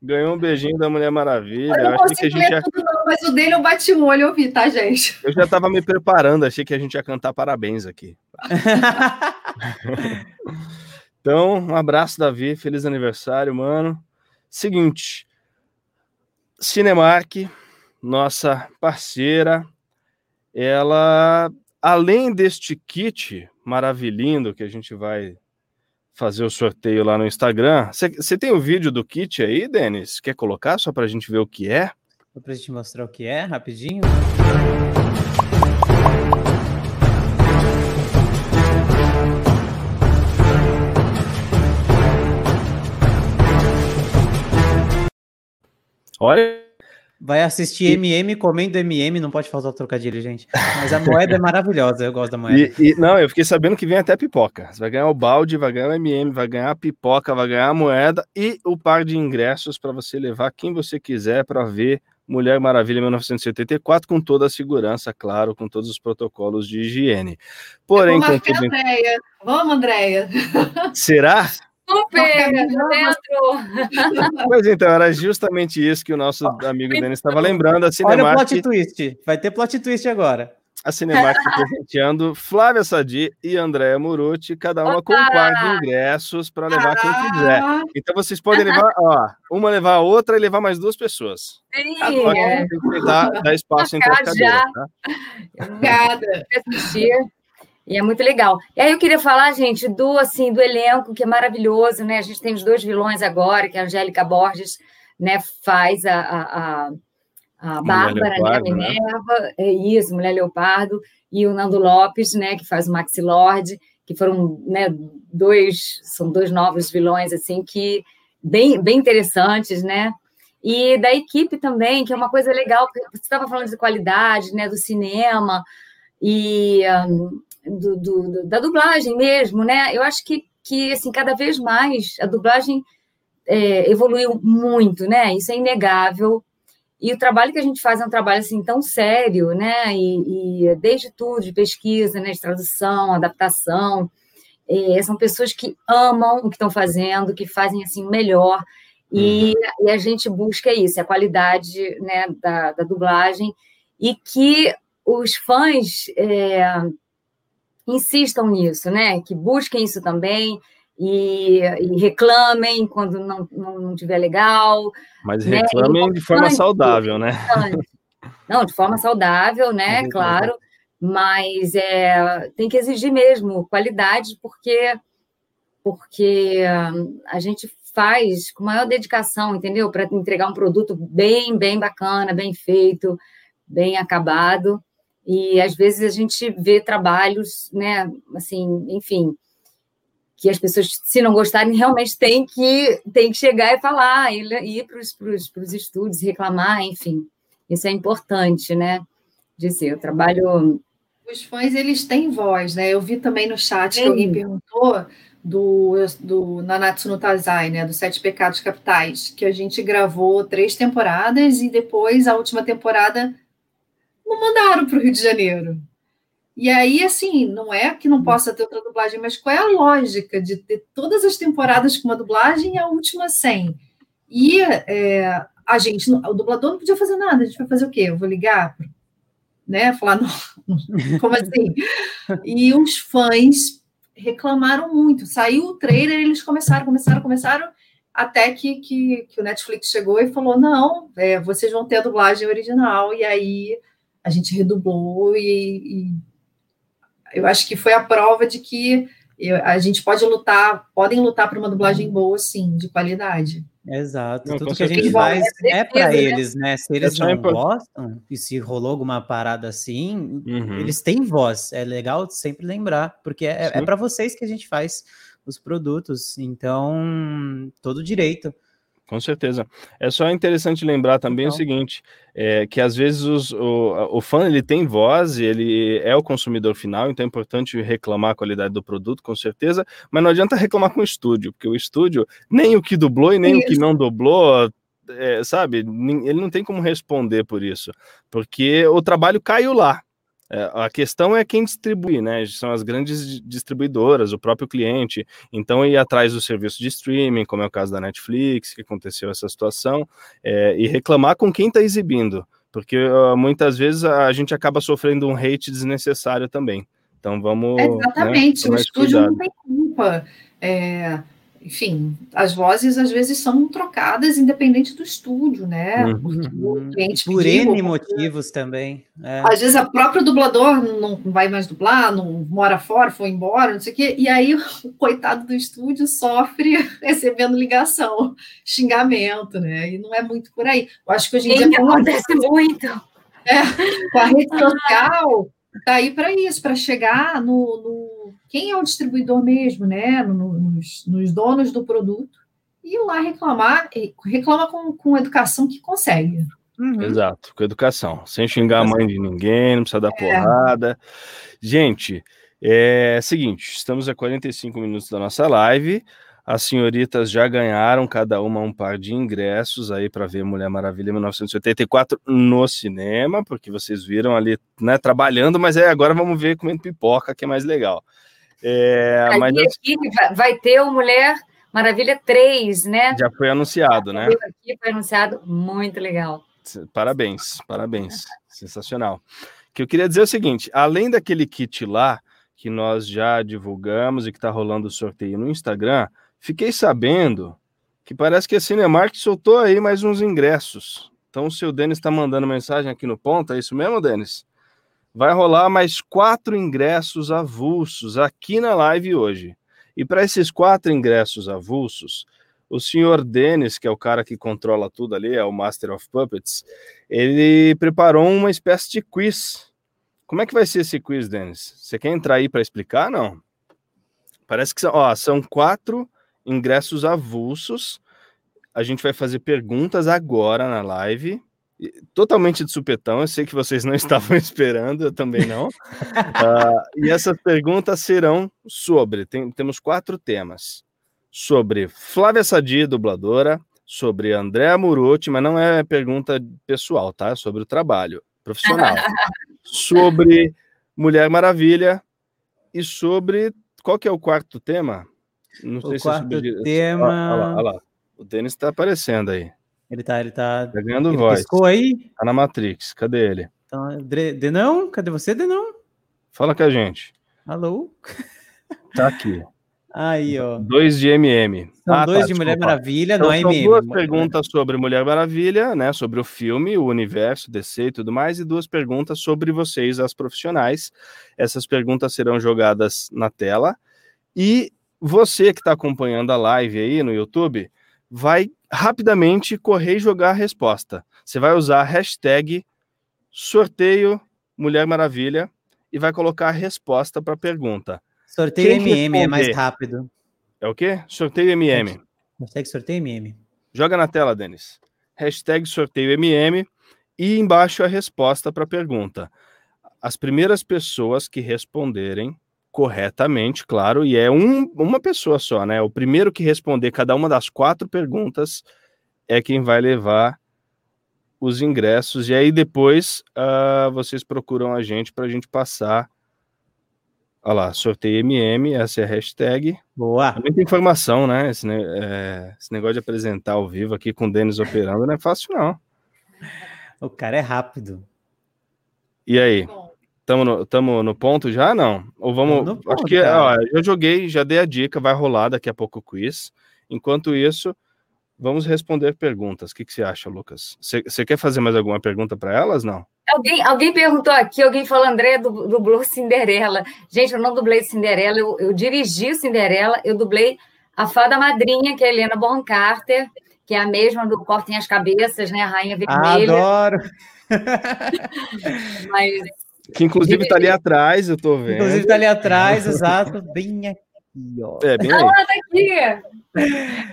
Ganhou um beijinho da Mulher Maravilha. Eu não consigo que a gente ia... tudo, não, mas o dele eu bati o olho e ouvi, tá, gente? Eu já tava me preparando, achei que a gente ia cantar parabéns aqui. [laughs] então, um abraço, Davi. Feliz aniversário, mano. Seguinte, Cinemark, nossa parceira, ela, além deste kit maravilhindo que a gente vai fazer o sorteio lá no Instagram. Você tem o vídeo do kit aí, Denis? Quer colocar só para a gente ver o que é? Para a gente mostrar o que é, rapidinho. Olha Vai assistir MM comendo MM, não pode faltar o trocadilho, gente. Mas a moeda é [laughs] maravilhosa, eu gosto da moeda. E, e, não, eu fiquei sabendo que vem até pipoca. Você vai ganhar o balde, vai ganhar o MM, vai ganhar a pipoca, vai ganhar a moeda e o par de ingressos para você levar quem você quiser para ver Mulher Maravilha 1984, com toda a segurança, claro, com todos os protocolos de higiene. Porém, Vamos, Andréia. Vamos, Andréia. Será? [laughs] Super, dentro. Pois então, era justamente isso que o nosso amigo Denis estava lembrando. A Cinemark... Olha o plot twist, vai ter plot twist agora. A Cinemark presenteando Flávia Sadi e Andréa Muruti, cada uma Opa! com um par de ingressos para levar quem quiser. Então vocês podem levar, ó, uma levar a outra e levar mais duas pessoas. Sim, é. Tem que dar, dar espaço entre as cadeiras, tá? Obrigada. E é muito legal. E aí eu queria falar, gente, do assim do elenco que é maravilhoso, né? A gente tem os dois vilões agora, que a Angélica Borges, né, faz a, a, a Bárbara, né, a né? Minerva, né? é isso, Mulher Leopardo, e o Nando Lopes, né, que faz o Maxi Lord, que foram, né, dois, são dois novos vilões assim que bem bem interessantes, né? E da equipe também, que é uma coisa legal, porque você estava falando de qualidade, né, do cinema, e um, do, do, da dublagem mesmo, né? Eu acho que, que assim, cada vez mais a dublagem é, evoluiu muito, né? Isso é inegável. E o trabalho que a gente faz é um trabalho assim tão sério, né? E, e desde tudo, de pesquisa, né? de tradução, adaptação. É, são pessoas que amam o que estão fazendo, que fazem assim melhor. E, uhum. e, a gente busca isso, a qualidade né, da, da dublagem, e que os fãs é, insistam nisso, né? Que busquem isso também e, e reclamem quando não, não, não tiver legal. Mas né? reclamem né? de forma saudável, né? Não, de forma saudável, né? Claro. Mas é, tem que exigir mesmo qualidade, porque porque a gente faz com maior dedicação, entendeu? Para entregar um produto bem, bem bacana, bem feito, bem acabado. E às vezes a gente vê trabalhos, né, assim, enfim, que as pessoas, se não gostarem, realmente tem que, tem que chegar e falar, ir, ir para os estúdios, reclamar, enfim. Isso é importante, né? Dizer, o trabalho. Os fãs, eles têm voz, né? Eu vi também no chat Sim. que alguém perguntou do, do Nanatsu no Tazai, né? Do Sete Pecados Capitais, que a gente gravou três temporadas e depois a última temporada não mandaram para o Rio de Janeiro. E aí, assim, não é que não possa ter outra dublagem, mas qual é a lógica de ter todas as temporadas com uma dublagem e a última sem? E é, a gente, o dublador não podia fazer nada, a gente vai fazer o quê? Eu vou ligar, né? Falar, não, [laughs] como assim? E os fãs reclamaram muito. Saiu o trailer, eles começaram, começaram, começaram, até que, que, que o Netflix chegou e falou: não, é, vocês vão ter a dublagem original, e aí a gente redublou e, e eu acho que foi a prova de que eu, a gente pode lutar, podem lutar para uma dublagem boa, sim, de qualidade. Exato, Não, tudo que a gente faz é, é para eles, né? Se eles é não gostam, e se rolou alguma parada assim, uhum. eles têm voz. É legal sempre lembrar, porque é, é para vocês que a gente faz os produtos. Então, todo direito. Com certeza. É só interessante lembrar também então. o seguinte, é, que às vezes os, o, o fã ele tem voz, ele é o consumidor final, então é importante reclamar a qualidade do produto, com certeza, mas não adianta reclamar com o estúdio, porque o estúdio, nem o que dublou e nem Isso. o que não dublou, é, sabe, ele não tem como responder por isso, porque o trabalho caiu lá, a questão é quem distribui, né? São as grandes distribuidoras, o próprio cliente. Então, ir atrás do serviço de streaming, como é o caso da Netflix, que aconteceu essa situação, é, e reclamar com quem está exibindo, porque uh, muitas vezes a gente acaba sofrendo um hate desnecessário também. Então, vamos. Né, exatamente, né, o estúdio cuidado. não tem culpa. É, enfim, as vozes às vezes são trocadas independente do estúdio, né? Uhum. Por N motivos também. É. Às vezes o próprio dublador não vai mais dublar, não mora fora, foi embora, não sei o quê, e aí [laughs] o coitado do estúdio sofre [laughs] recebendo ligação, xingamento, né? E não é muito por aí. Eu acho que hoje em dia. acontece muito. É, com a rede social, tá aí para isso, para chegar no, no quem é o distribuidor mesmo, né? Nos, nos donos do produto, e ir lá reclamar, reclama com, com educação que consegue. Uhum. Exato, com educação, sem xingar a mãe de ninguém, não precisa dar é. porrada. Gente, é seguinte, estamos a 45 minutos da nossa live. As senhoritas já ganharam cada uma um par de ingressos aí para ver Mulher Maravilha 1984 no cinema, porque vocês viram ali, né, trabalhando, mas é agora vamos ver comendo pipoca, que é mais legal. É, mas aqui vai ter o Mulher Maravilha 3, né? Já foi anunciado, né? Aqui foi anunciado, muito legal. Parabéns, parabéns. Sensacional. O que eu queria dizer é o seguinte: além daquele kit lá, que nós já divulgamos e que está rolando o sorteio no Instagram, fiquei sabendo que parece que a Cinemark soltou aí mais uns ingressos. Então o seu Denis está mandando mensagem aqui no ponto, é isso mesmo, Denis? Vai rolar mais quatro ingressos avulsos aqui na live hoje. E para esses quatro ingressos avulsos, o senhor Denis, que é o cara que controla tudo ali, é o Master of Puppets, ele preparou uma espécie de quiz. Como é que vai ser esse quiz, Denis? Você quer entrar aí para explicar? Não. Parece que ó, são quatro ingressos avulsos. A gente vai fazer perguntas agora na live totalmente de supetão. Eu sei que vocês não [laughs] estavam esperando, eu também não. uh, e essas perguntas serão sobre: tem, temos quatro temas. Sobre Flávia Sadi, dubladora, sobre Andréa Muruti, mas não é pergunta pessoal, tá? É sobre o trabalho profissional. [laughs] sobre Mulher Maravilha e sobre. Qual que é o quarto tema? Não o sei quarto se é tema. Olha lá, olha lá. O Denis está aparecendo aí. Ele tá, ele tá. Tá ganhando ele voz. Piscou aí? Tá na Matrix. Cadê ele? Então, Denão? Cadê você, Denão? Fala com a gente. Alô? [laughs] Tá aqui. Aí, ó. Dois de MM. São ah, dois tá, de Mulher Maravilha, então, não é MM. duas perguntas sobre Mulher Maravilha, né? Sobre o filme, o universo, DC e tudo mais, e duas perguntas sobre vocês, as profissionais. Essas perguntas serão jogadas na tela. E você que está acompanhando a live aí no YouTube, vai rapidamente correr e jogar a resposta. Você vai usar a hashtag sorteio Mulher Maravilha e vai colocar a resposta para a pergunta. Sorteio Quem MM é mais rápido. É o quê? Sorteio MM. Hashtag sorteio MM. Joga na tela, Denis. Hashtag sorteio MM e embaixo a resposta para a pergunta. As primeiras pessoas que responderem corretamente, claro, e é um, uma pessoa só, né? O primeiro que responder cada uma das quatro perguntas é quem vai levar os ingressos. E aí depois uh, vocês procuram a gente para a gente passar. Olha lá, sorteio MM, essa é a hashtag. Boa. Muita informação, né? Esse, é, esse negócio de apresentar ao vivo aqui com o Denis operando não é fácil, não. O cara é rápido. E aí? Tamo no, tamo no ponto já? Não? Ou vamos. Ponto, acho que ó, eu joguei, já dei a dica, vai rolar daqui a pouco o quiz. Enquanto isso, vamos responder perguntas. O que, que você acha, Lucas? Você quer fazer mais alguma pergunta para elas? Não? Alguém, alguém perguntou aqui, alguém falou, André dublou Cinderela. Gente, eu não dublei Cinderela, eu, eu dirigi Cinderela, eu dublei a fada madrinha, que é a Helena Bonham Carter, que é a mesma do Cortem as Cabeças, né? A Rainha Vermelha. Adoro! [laughs] Mas que inclusive está ali atrás, eu estou vendo. Inclusive está ali atrás, exato. Bem É, bem aí. Ah, tá aqui!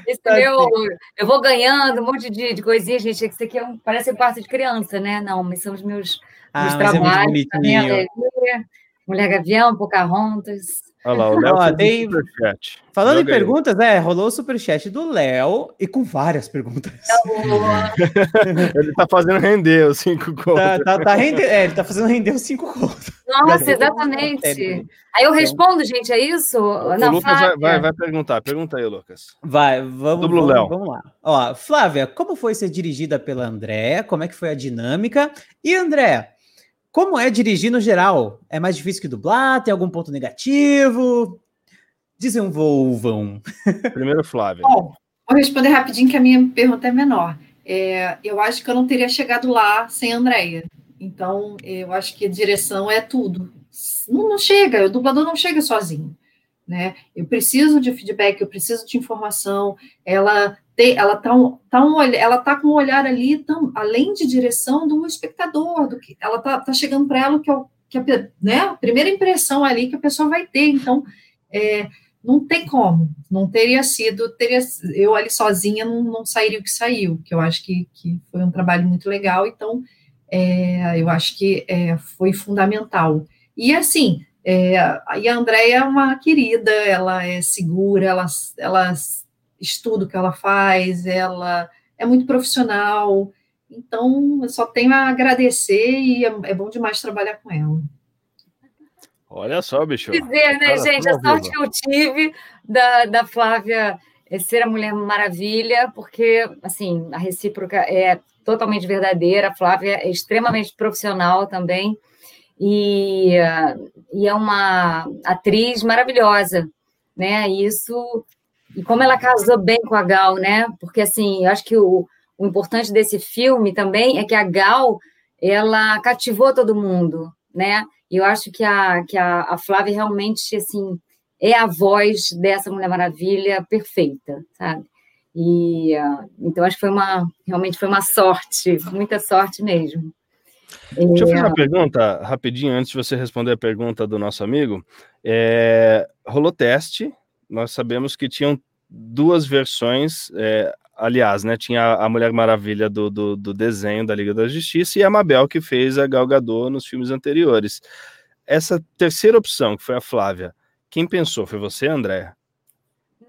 Esse tá meu, eu vou ganhando um monte de, de coisinhas, gente. Isso aqui é um, parece um quarto de criança, né? Não, mas são os meus, ah, meus trabalhos. É Mulher Gavião, Pocahontas. Olha lá, o Léo [laughs] Ó, tem... superchat. Falando em perguntas, é, rolou o superchat do Léo e com várias perguntas. [laughs] ele tá fazendo render os cinco contos. Tá, tá, tá render, é, ele tá fazendo render os cinco contos. Nossa, exatamente. Aí eu respondo, gente, é isso? O Não, Lucas vai, vai, vai, perguntar. Pergunta aí, Lucas. Vai, vamos, vamos, Léo. vamos lá. Ó, Flávia, como foi ser dirigida pela Andréa? Como é que foi a dinâmica? E André, como é dirigir no geral? É mais difícil que dublar? Tem algum ponto negativo? Desenvolvam. [laughs] Primeiro, Flávia. Bom, vou responder rapidinho que a minha pergunta é menor. É, eu acho que eu não teria chegado lá sem a Andrea. Então, eu acho que a direção é tudo. Não, não chega, o dublador não chega sozinho. Né? Eu preciso de feedback, eu preciso de informação. Ela ela está tá um, ela tá com um olhar ali, tão, além de direção do espectador, do que ela está tá chegando para ela que, é que a, né, a primeira impressão ali que a pessoa vai ter. Então, é, não tem como, não teria sido, teria, eu ali sozinha não, não sairia o que saiu, que eu acho que, que foi um trabalho muito legal, então é, eu acho que é, foi fundamental. E assim, é, e a Andrea é uma querida, ela é segura, ela, ela estuda o que ela faz, ela é muito profissional. Então, eu só tenho a agradecer e é, é bom demais trabalhar com ela. Olha só, bicho. Dizer, né, Cara, gente? A sorte que eu tive da, da Flávia ser a Mulher Maravilha, porque, assim, a recíproca é totalmente verdadeira. A Flávia é extremamente profissional também. E, e é uma atriz maravilhosa, né? Isso e como ela casou bem com a Gal, né? Porque, assim, eu acho que o, o importante desse filme também é que a Gal, ela cativou todo mundo, né? E eu acho que a, que a, a Flávia realmente, assim, é a voz dessa Mulher Maravilha perfeita, sabe? E uh, então acho que foi uma realmente foi uma sorte, muita sorte mesmo. Deixa eu fazer uma pergunta rapidinho antes de você responder a pergunta do nosso amigo. É, rolou teste, nós sabemos que tinham duas versões, é, aliás, né? Tinha a Mulher Maravilha do, do, do, desenho da Liga da Justiça e a Mabel que fez a Gal Gadot nos filmes anteriores. Essa terceira opção, que foi a Flávia, quem pensou? Foi você, André?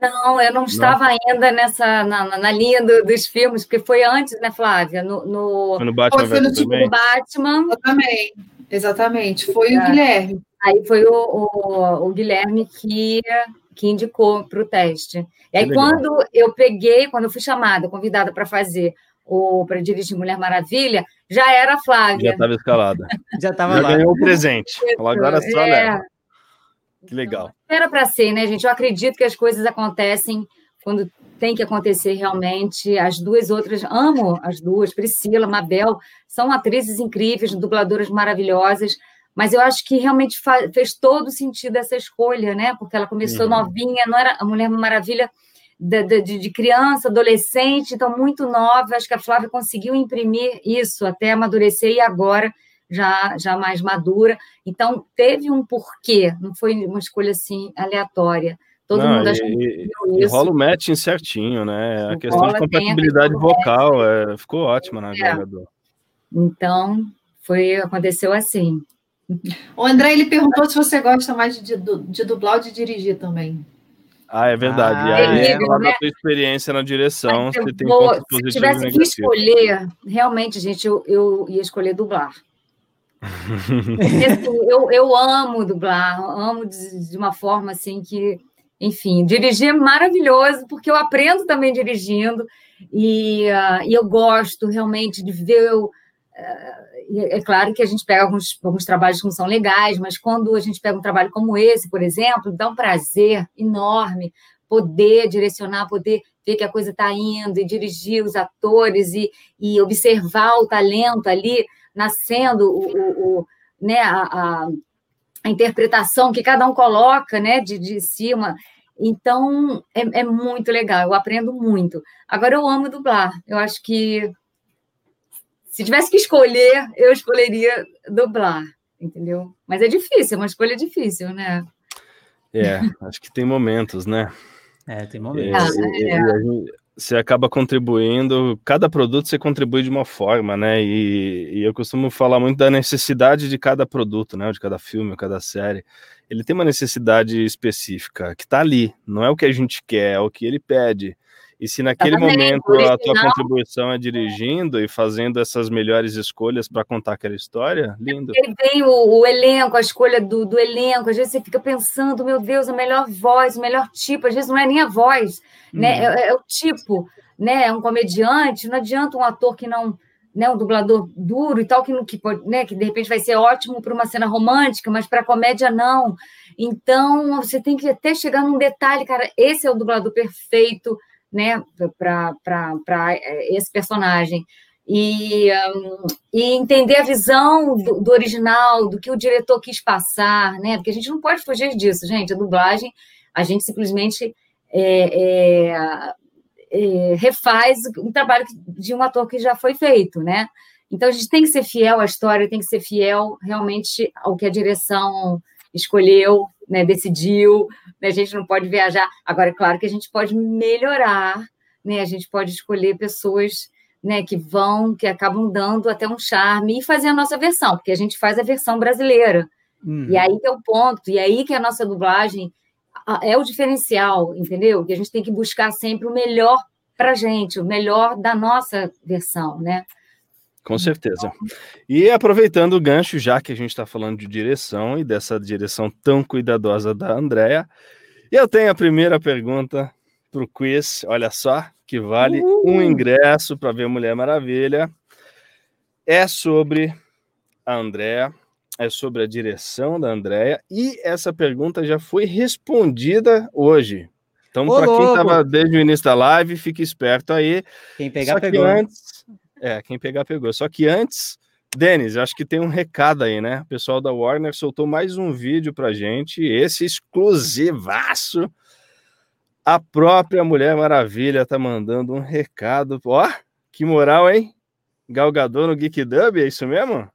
Não, eu não, não. estava ainda nessa na, na linha do, dos filmes, porque foi antes, né, Flávia? No, no, foi no Batman, foi no tipo do Batman. Eu também, exatamente. Foi é. o Guilherme. Aí foi o, o, o Guilherme que que indicou para o teste. E aí, quando eu peguei, quando eu fui chamada, convidada para fazer o para dirigir Mulher Maravilha, já era a Flávia. Já estava escalada. [laughs] já estava lá. ganhou o presente. Agora só é. leva. Que legal. Era para ser, né, gente? Eu acredito que as coisas acontecem quando tem que acontecer realmente. As duas outras, amo as duas, Priscila, Mabel, são atrizes incríveis, dubladoras maravilhosas mas eu acho que realmente fez todo sentido essa escolha, né? Porque ela começou uhum. novinha, não era a Mulher Maravilha de, de, de, criança, adolescente, então muito nova. Acho que a Flávia conseguiu imprimir isso até amadurecer e agora já, já mais madura. Então teve um porquê, não foi uma escolha assim aleatória. Todo não, mundo e, e rola o matching certinho, né? A o questão de compatibilidade vocal é, ficou ótima na é. Então, foi, aconteceu assim. O André ele perguntou se você gosta mais de, de, dublar ou de dirigir também. Ah, é verdade. Ah, e aí, é, falar da tua experiência na direção, você tem vou, Se tivesse que escolher, realmente, gente, eu, eu ia escolher dublar. assim, [laughs] eu, eu amo dublar, amo de, de, uma forma assim que, enfim, dirigir é maravilhoso, porque eu aprendo também dirigindo, e, uh, e eu gosto realmente de ver. uh, é claro que a gente pega alguns, alguns trabalhos que não são legais, mas quando a gente pega um trabalho como esse, por exemplo, dá um prazer enorme poder direcionar, poder ver que a coisa está indo e dirigir os atores e, e observar o talento ali nascendo, o, o, o né, a, a, a, interpretação que cada um coloca né, de, de cima. Então, é, é muito legal, eu aprendo muito. Agora, eu amo dublar, eu acho que se tivesse que escolher, eu escolheria dublar, entendeu? Mas é difícil, é uma escolha difícil, né? É, acho que tem momentos, né? É, tem É, momentos. e- e- e a gente- você acaba contribuindo, cada produto você contribui de uma forma, né? E, e eu costumo falar muito da necessidade de cada produto, né? De cada filme, cada série. Ele tem uma necessidade específica que tá ali, não é o que a gente quer, é o que ele pede. E se naquele momento a tua contribuição é dirigindo e fazendo essas melhores escolhas para contar aquela história, lindo. Ele vem o, o elenco, a escolha do, do elenco, às vezes você fica pensando, meu Deus, a melhor voz, o melhor tipo, às vezes não é nem a voz, né? Uhum. É, é o tipo, né? É um comediante, não adianta um ator que não, né? Um dublador duro e tal, que, não, que, pode, né? que de repente vai ser ótimo para uma cena romântica, mas para comédia não. Então você tem que até chegar num detalhe, cara, esse é o dublador perfeito, né? Para esse personagem e, hum, e entender a visão do, do original, do que o diretor quis passar, né? Porque a gente não pode fugir disso, gente. A dublagem, a gente simplesmente é, é, é, refaz um trabalho de um ator que já foi feito, né? Então a gente tem que ser fiel à história, tem que ser fiel realmente ao que a direção escolheu, né, decidiu. Né, a gente não pode viajar. Agora, é claro que a gente pode melhorar, né? A gente pode escolher pessoas né, que vão, que acabam dando até um charme e fazer a nossa versão, porque a gente faz a versão brasileira. Uhum. E aí que é o ponto, e aí que a nossa dublagem é o diferencial, entendeu? Que a gente tem que buscar sempre o melhor para gente, o melhor da nossa versão, né? Com certeza. E aproveitando o gancho, já que a gente está falando de direção e dessa direção tão cuidadosa da Andrea, eu tenho a primeira pergunta para o quiz. Olha só, que vale um ingresso para ver Mulher Maravilha. É sobre a Andrea, é sobre a direção da Andrea, e essa pergunta já foi respondida hoje. Então, para quem estava desde o início da live, fique esperto aí. Quem pegar, Só pegou. antes, é, quem pegar, pegou. Só que antes, Denis, acho que tem um recado aí, né? O pessoal da Warner soltou mais um vídeo pra gente, esse exclusivaço. A própria Mulher Maravilha tá mandando um recado. Ó, que moral, hein? Galgador no Geek Dub, é isso mesmo?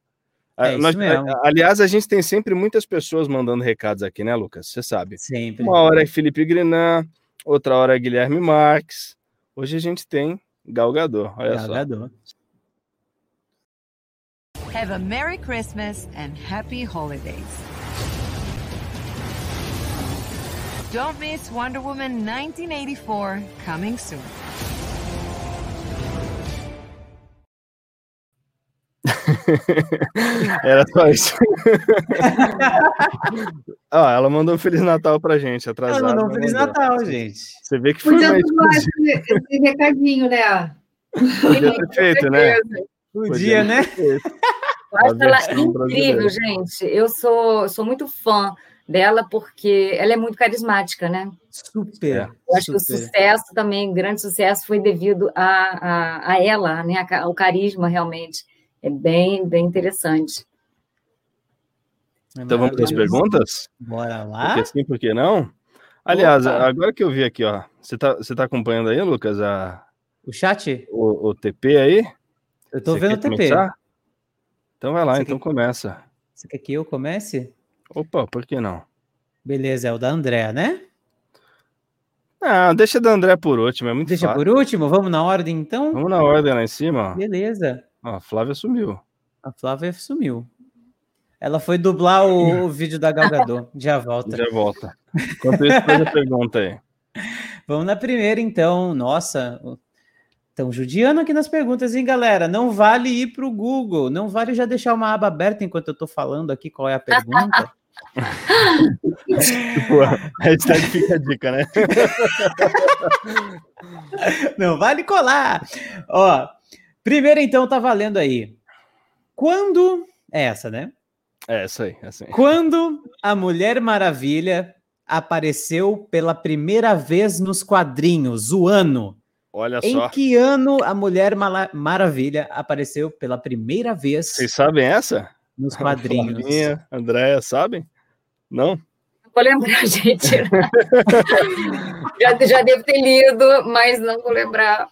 Ah, É isso nós- Aliás, a gente tem sempre muitas pessoas mandando recados aqui, né, Lucas? Você sabe. Sempre. Uma hora é Felipe Grinan, outra hora é Guilherme Marques. Hoje a gente tem Galgador, olha só. Galgador. Have a Merry Christmas and Happy Holidays. Don't miss Wonder Woman 1984 coming soon. [laughs] Era só isso. [laughs] Ó, ela mandou um Feliz Natal pra gente, atrasado. Ela mandou um Feliz mandou. Natal, gente. Você vê que foi Podia mais doar esse, esse recadinho, né? Podia ter feito, né? Podia, né? Eu acho ela incrível, brasileira. gente. Eu sou, sou muito fã dela porque ela é muito carismática, né? Super. Eu acho que o super. sucesso também, grande sucesso, foi devido a, a, a ela, né? Ao carisma, realmente. É bem, bem interessante. Então vamos para as perguntas? Bora lá. Porque sim, por que não? Aliás, Opa. agora que eu vi aqui, ó. Você tá, você tá acompanhando aí, Lucas, a, O chat? o, o TP aí? Eu tô Você vendo o TP. começar? Então vai lá, Você então quer- começa. Você quer que eu comece? Opa, por que não? Beleza, é o da André, né? Ah, deixa da André por último, é muito Deixa fácil. por último, vamos na ordem então? Vamos na ordem lá em cima, ó. Beleza. Ó, a Flávia sumiu. A Flávia sumiu. Ela foi dublar o, o vídeo da Galgador. Já volta. Já volta. Enquanto isso, faz a pergunta aí. [laughs] Vamos na primeira, então. Nossa, estão judiando aqui nas perguntas, hein, galera? Não vale ir para o Google, não vale já deixar uma aba aberta enquanto eu estou falando aqui qual é a pergunta. [laughs] Tipo, a hashtag fica a dica, né? [laughs] não vale colar. Ó, primeiro, então, tá valendo aí. Quando. É essa, né? É, essa aí, essa aí. Quando a Mulher Maravilha apareceu pela primeira vez nos quadrinhos, o ano. Olha Em só. que ano a Mulher Mala- Maravilha apareceu pela primeira vez Vocês sabem essa? nos [laughs] quadrinhos? Flavinha, Andréia, sabem? Não? Não vou lembrar, [laughs] gente. [laughs] já, já devo ter lido, mas não vou lembrar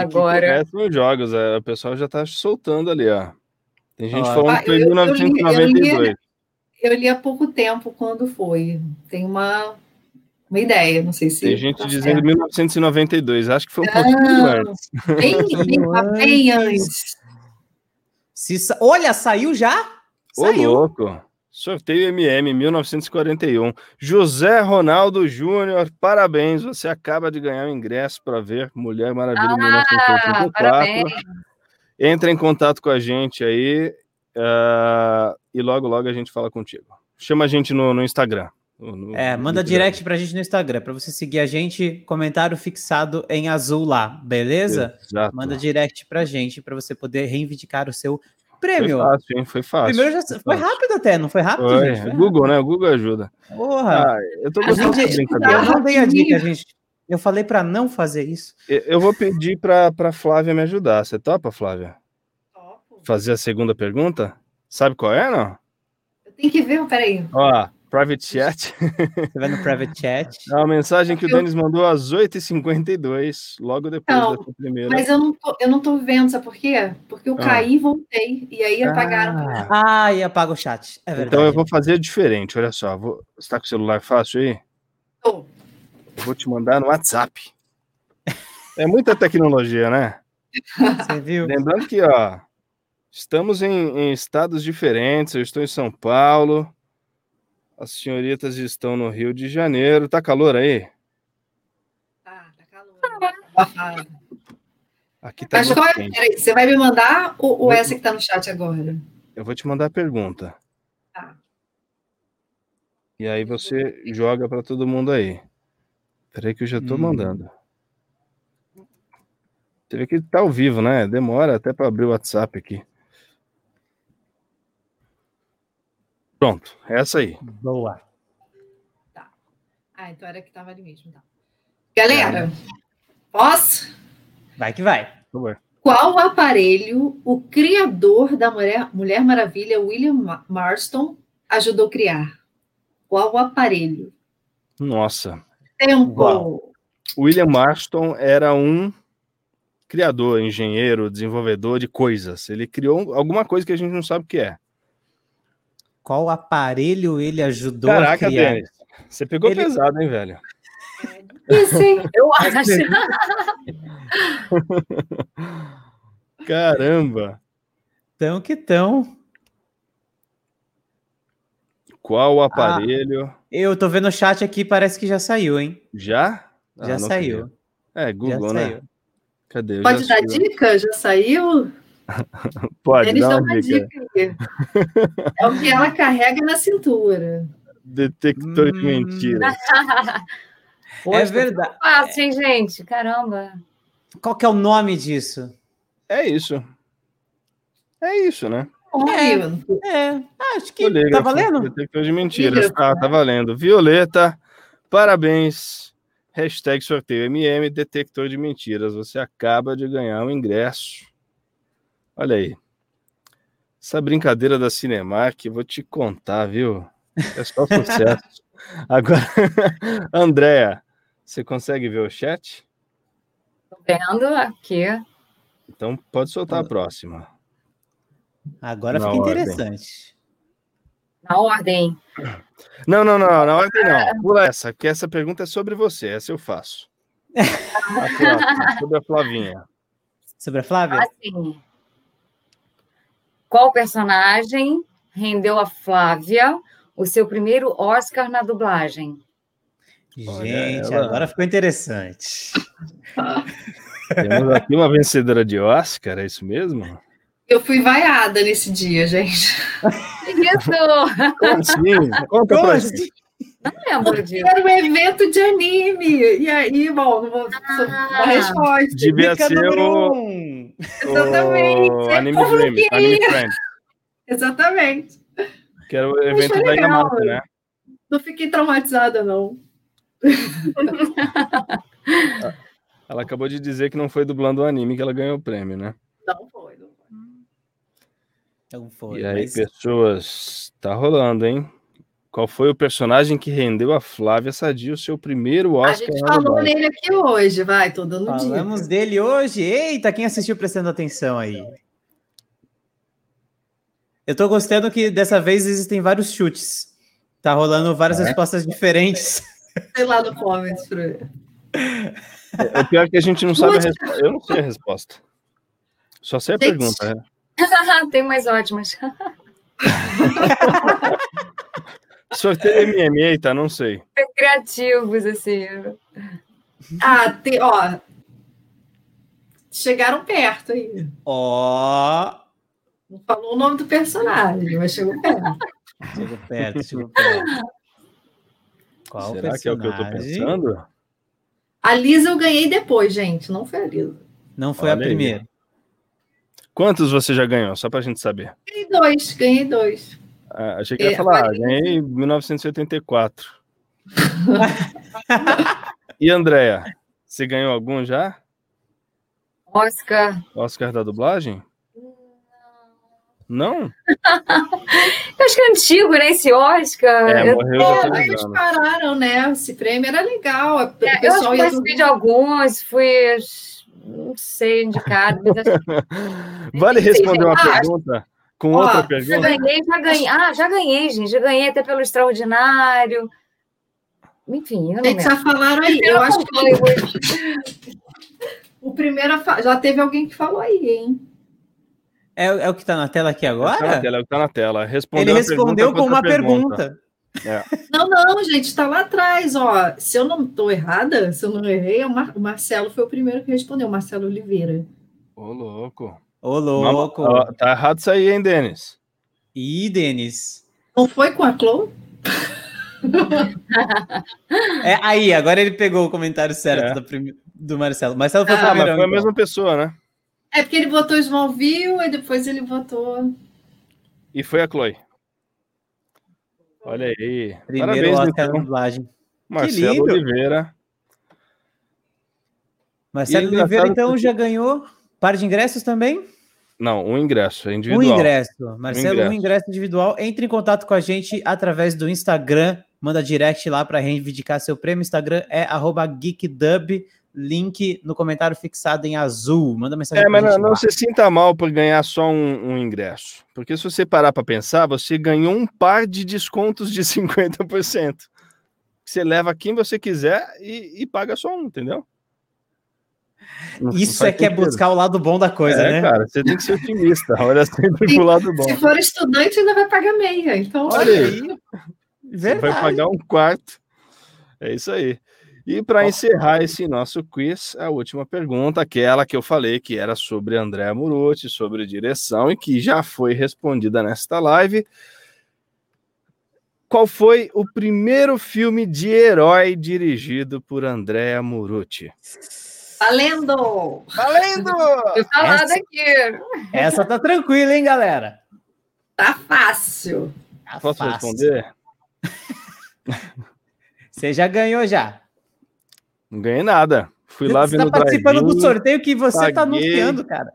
agora. Começam os jogos, é, o pessoal já tá soltando ali, ó. Tem gente Ó. falando Ah, que foi em eu- eu li- eu li- 1992. eu li há pouco tempo quando foi. Tem uma, uma ideia, não sei se. Tem gente tá dizendo certo. 1992, acho que foi um pouquinho antes. Bem, bem, [laughs] bem antes. Se, olha, saiu já? Ô, saiu. louco. Sorteio MM 1941. José Ronaldo Júnior, parabéns. Você acaba de ganhar o um ingresso para ver Mulher Maravilha ah, 1984. Parabéns. Entra em contato com a gente aí uh, e logo, logo a gente fala contigo. Chama a gente no, no Instagram. No, é, manda no direct pra gente no Instagram, para você seguir a gente, comentário fixado em azul lá, beleza? Exato. Manda direct pra gente para você poder reivindicar o seu prêmio. Foi fácil, hein? Foi fácil. Primeiro já foi, rápido até, não foi rápido, foi. gente? Foi Google, rápido. né? O Google ajuda. Porra. Ah, eu tô gostando gente, Eu não dei a dica, gente. Eu falei para não fazer isso. Eu vou pedir para pra Flávia me ajudar. Você topa, Flávia? Topo. Fazer a segunda pergunta? Sabe qual é, não? Eu tenho que ver, peraí. Ó, private chat. Você vai no private chat. [laughs] É uma mensagem que o Denis mandou às 8h52, logo depois não, da primeira. Mas eu não, tô, eu não tô vendo, sabe por quê? Porque eu ah. caí e voltei, e aí apagaram. Ah, ah e apaga o chat. É então eu vou fazer diferente, olha só. Vou... Você tá com o celular fácil aí? Tô. vou te mandar no WhatsApp. É muita tecnologia, né? [laughs] Você viu? Lembrando que, ó, Estamos em, em, estados diferentes. Eu estou em São Paulo. As senhoritas estão no Rio de Janeiro. Tá calor aí? Tá, tá calor. Aqui tá Mas qual é, peraí, você vai me mandar ou, ou essa que tá no chat agora? Eu vou te mandar a pergunta. Tá. E aí você joga para todo mundo aí. Peraí que eu já tô hum. mandando. Você vê que tá ao vivo, né? Demora até para abrir o WhatsApp aqui. Pronto, é essa aí. Boa. Tá. Ah, então era que tava ali mesmo. Tá. Galera, posso? Vai que vai. Qual aparelho o criador da Mulher, Mulher Maravilha, William Marston, ajudou a criar? Qual o aparelho? Nossa. Tempo. Uau. William Marston era um criador, engenheiro, desenvolvedor de coisas. Ele criou alguma coisa que a gente não sabe o que é. Qual aparelho ele ajudou Caraca, a criar? Denis, você pegou ele... pesado, hein, velho? Sim, [laughs] eu acho. [laughs] Caramba! Tão que tão. Qual aparelho? Ah, eu tô vendo o chat aqui, parece que já saiu, hein? Já? Ah, já saiu. É, Google, já né? Saiu. Cadê? Pode dar dica? Já saiu? [laughs] Pode Eles dar uma dica. dica é o que ela carrega na cintura. Detector hum. de mentiras. [laughs] é verdade. Fácil, hein, gente? Caramba. Qual que é o nome disso? É isso. É isso, né? É, é. acho que tá valendo. Detector de mentiras. Ah, tá valendo. Violeta, parabéns. Hashtag sorteio MM, detector de mentiras. Você acaba de ganhar um ingresso Olha aí. Essa brincadeira da Cinemark, vou te contar, viu? É só sucesso. [laughs] Agora, [laughs] Andréa, você consegue ver o chat? Tô vendo aqui. Então pode soltar a próxima. Agora na fica ordem. interessante. Na ordem. Não, não, não, na ordem não. Pula essa, que essa pergunta é sobre você, essa eu faço. [laughs] A próxima, sobre a Flavinha. Sobre a Flávia? Ah, sim. Qual personagem rendeu a Flávia o seu primeiro Oscar na dublagem? Gente, agora ficou interessante. Temos aqui uma vencedora de Oscar, é isso mesmo? Eu fui vaiada nesse dia, gente. Isso! Como assim? Conta Como pra assim? Não lembro disso. Era um evento de anime. E aí, bom, não vou ah, resposta. Devia ser o... Um. Exatamente. O anime Dream, Anime Friend. Exatamente. Que era o evento da Yamato, né? Não fiquei traumatizada, não. [laughs] ela acabou de dizer que não foi dublando o anime que ela ganhou o prêmio, né? Não foi, não foi. Não foi. E aí, mas... pessoas, tá rolando, hein? Qual foi o personagem que rendeu a Flávia Sadia o seu primeiro Oscar? A gente falou nele aqui hoje, vai, tô dando Falamos dia. Falamos dele hoje. Eita, quem assistiu prestando atenção aí? Eu tô gostando que dessa vez existem vários chutes. Tá rolando várias É. respostas diferentes. Sei lá no comments pra ver. O pior é que a gente não sabe a resposta. Eu não sei a resposta. Só sei a Gente. pergunta. né? [laughs] Tem mais ótimas. [laughs] Sorteio MMA, tá? Não sei. Super criativos, assim. Ah, tem, ó. Chegaram perto aí. Ó. Não falou o nome do personagem, mas chegou perto. Chegou perto, chegou perto. Qual Será que é o que eu tô personagem? pensando? A Lisa eu ganhei depois, gente. Não foi a Lisa. Não foi Olha a aí. primeira. Quantos você já ganhou? Só pra gente saber. Ganhei dois, ganhei dois. Ah, achei que ia É, falar, ganhei em 1984. [laughs] e Andréia, você ganhou algum já? Oscar. Oscar da dublagem? Não? [laughs] Eu acho que é antigo, né? Esse Oscar. É, Eu- morreu já É, eles pararam, né? Esse prêmio era legal. O É, eu pessoal ia participei de alguns, fui, não sei, indicado. Mas acho que- [laughs] Vale responder uma pergunta com Ó, outra já pergunta? ganhei, já ganhei. Ah, já ganhei, gente. Já ganhei até pelo Extraordinário. Enfim, eu não Gente, já falaram aí. Eu Eu acho que [laughs] o primeiro a fa- já teve alguém que falou aí, hein? É, é o que tá na tela aqui Tá na agora? tela, é o que tá na tela. Respondeu Ele respondeu pergunta com uma outra pergunta. É. Não, não, gente, está lá atrás, ó. Se eu não estou errada, se eu não errei, é o, Mar- o Marcelo foi o primeiro que respondeu, o Marcelo Oliveira. Ô, louco. Ô, louco. Ó, tá errado isso aí, hein, Denis? Ih, Denis. Não foi com a Chloe? [laughs] É, aí, agora ele pegou o comentário certo É. do, prime- do Marcelo. Marcelo foi Ah, mas primeiro. foi a mesma pessoa, né? É porque ele votou Smallville e depois ele votou. E foi a Chloe. Olha aí. Primeiro Parabéns, Oscar então. dublagem. Marcelo lindo. Oliveira. Marcelo Oliveira, então, já ganhou par de ingressos também? Não, um ingresso, é Um individual. ingresso. Marcelo, um ingresso. ingresso individual. Entre em contato com a gente através do Instagram. Manda direct lá para reivindicar seu prêmio. Instagram é arroba geekdub. Link no comentário fixado em azul. Manda mensagem É, mas não, se sinta mal por ganhar só um, um ingresso. Porque se você parar para pensar, você ganhou um par de descontos de [laughs] 50%. Você leva quem você quiser e, e paga só um, entendeu? Não- não Isso faz é que é buscar o lado bom da coisa, é, né? cara, você tem que ser otimista. [laughs] Olha sempre pro lado bom. Se for estudante, ainda vai pagar meia. Então, Olha aí. Você vai pagar um quarto. É isso aí. E para encerrar esse nosso quiz, a última pergunta, aquela que eu falei que era sobre André Murucci, sobre direção e que já foi respondida nesta live. Qual foi o primeiro filme de herói dirigido por André Murucci? Valendo! Valendo! Falado Essa- aqui. Essa tá tranquila, hein, galera? Tá fácil. Tá Posso fácil. responder? [laughs] Você já ganhou já. Não ganhei nada. Fui lá Você vendo tá participando do sorteio que você tá paguei. anunciando, cara.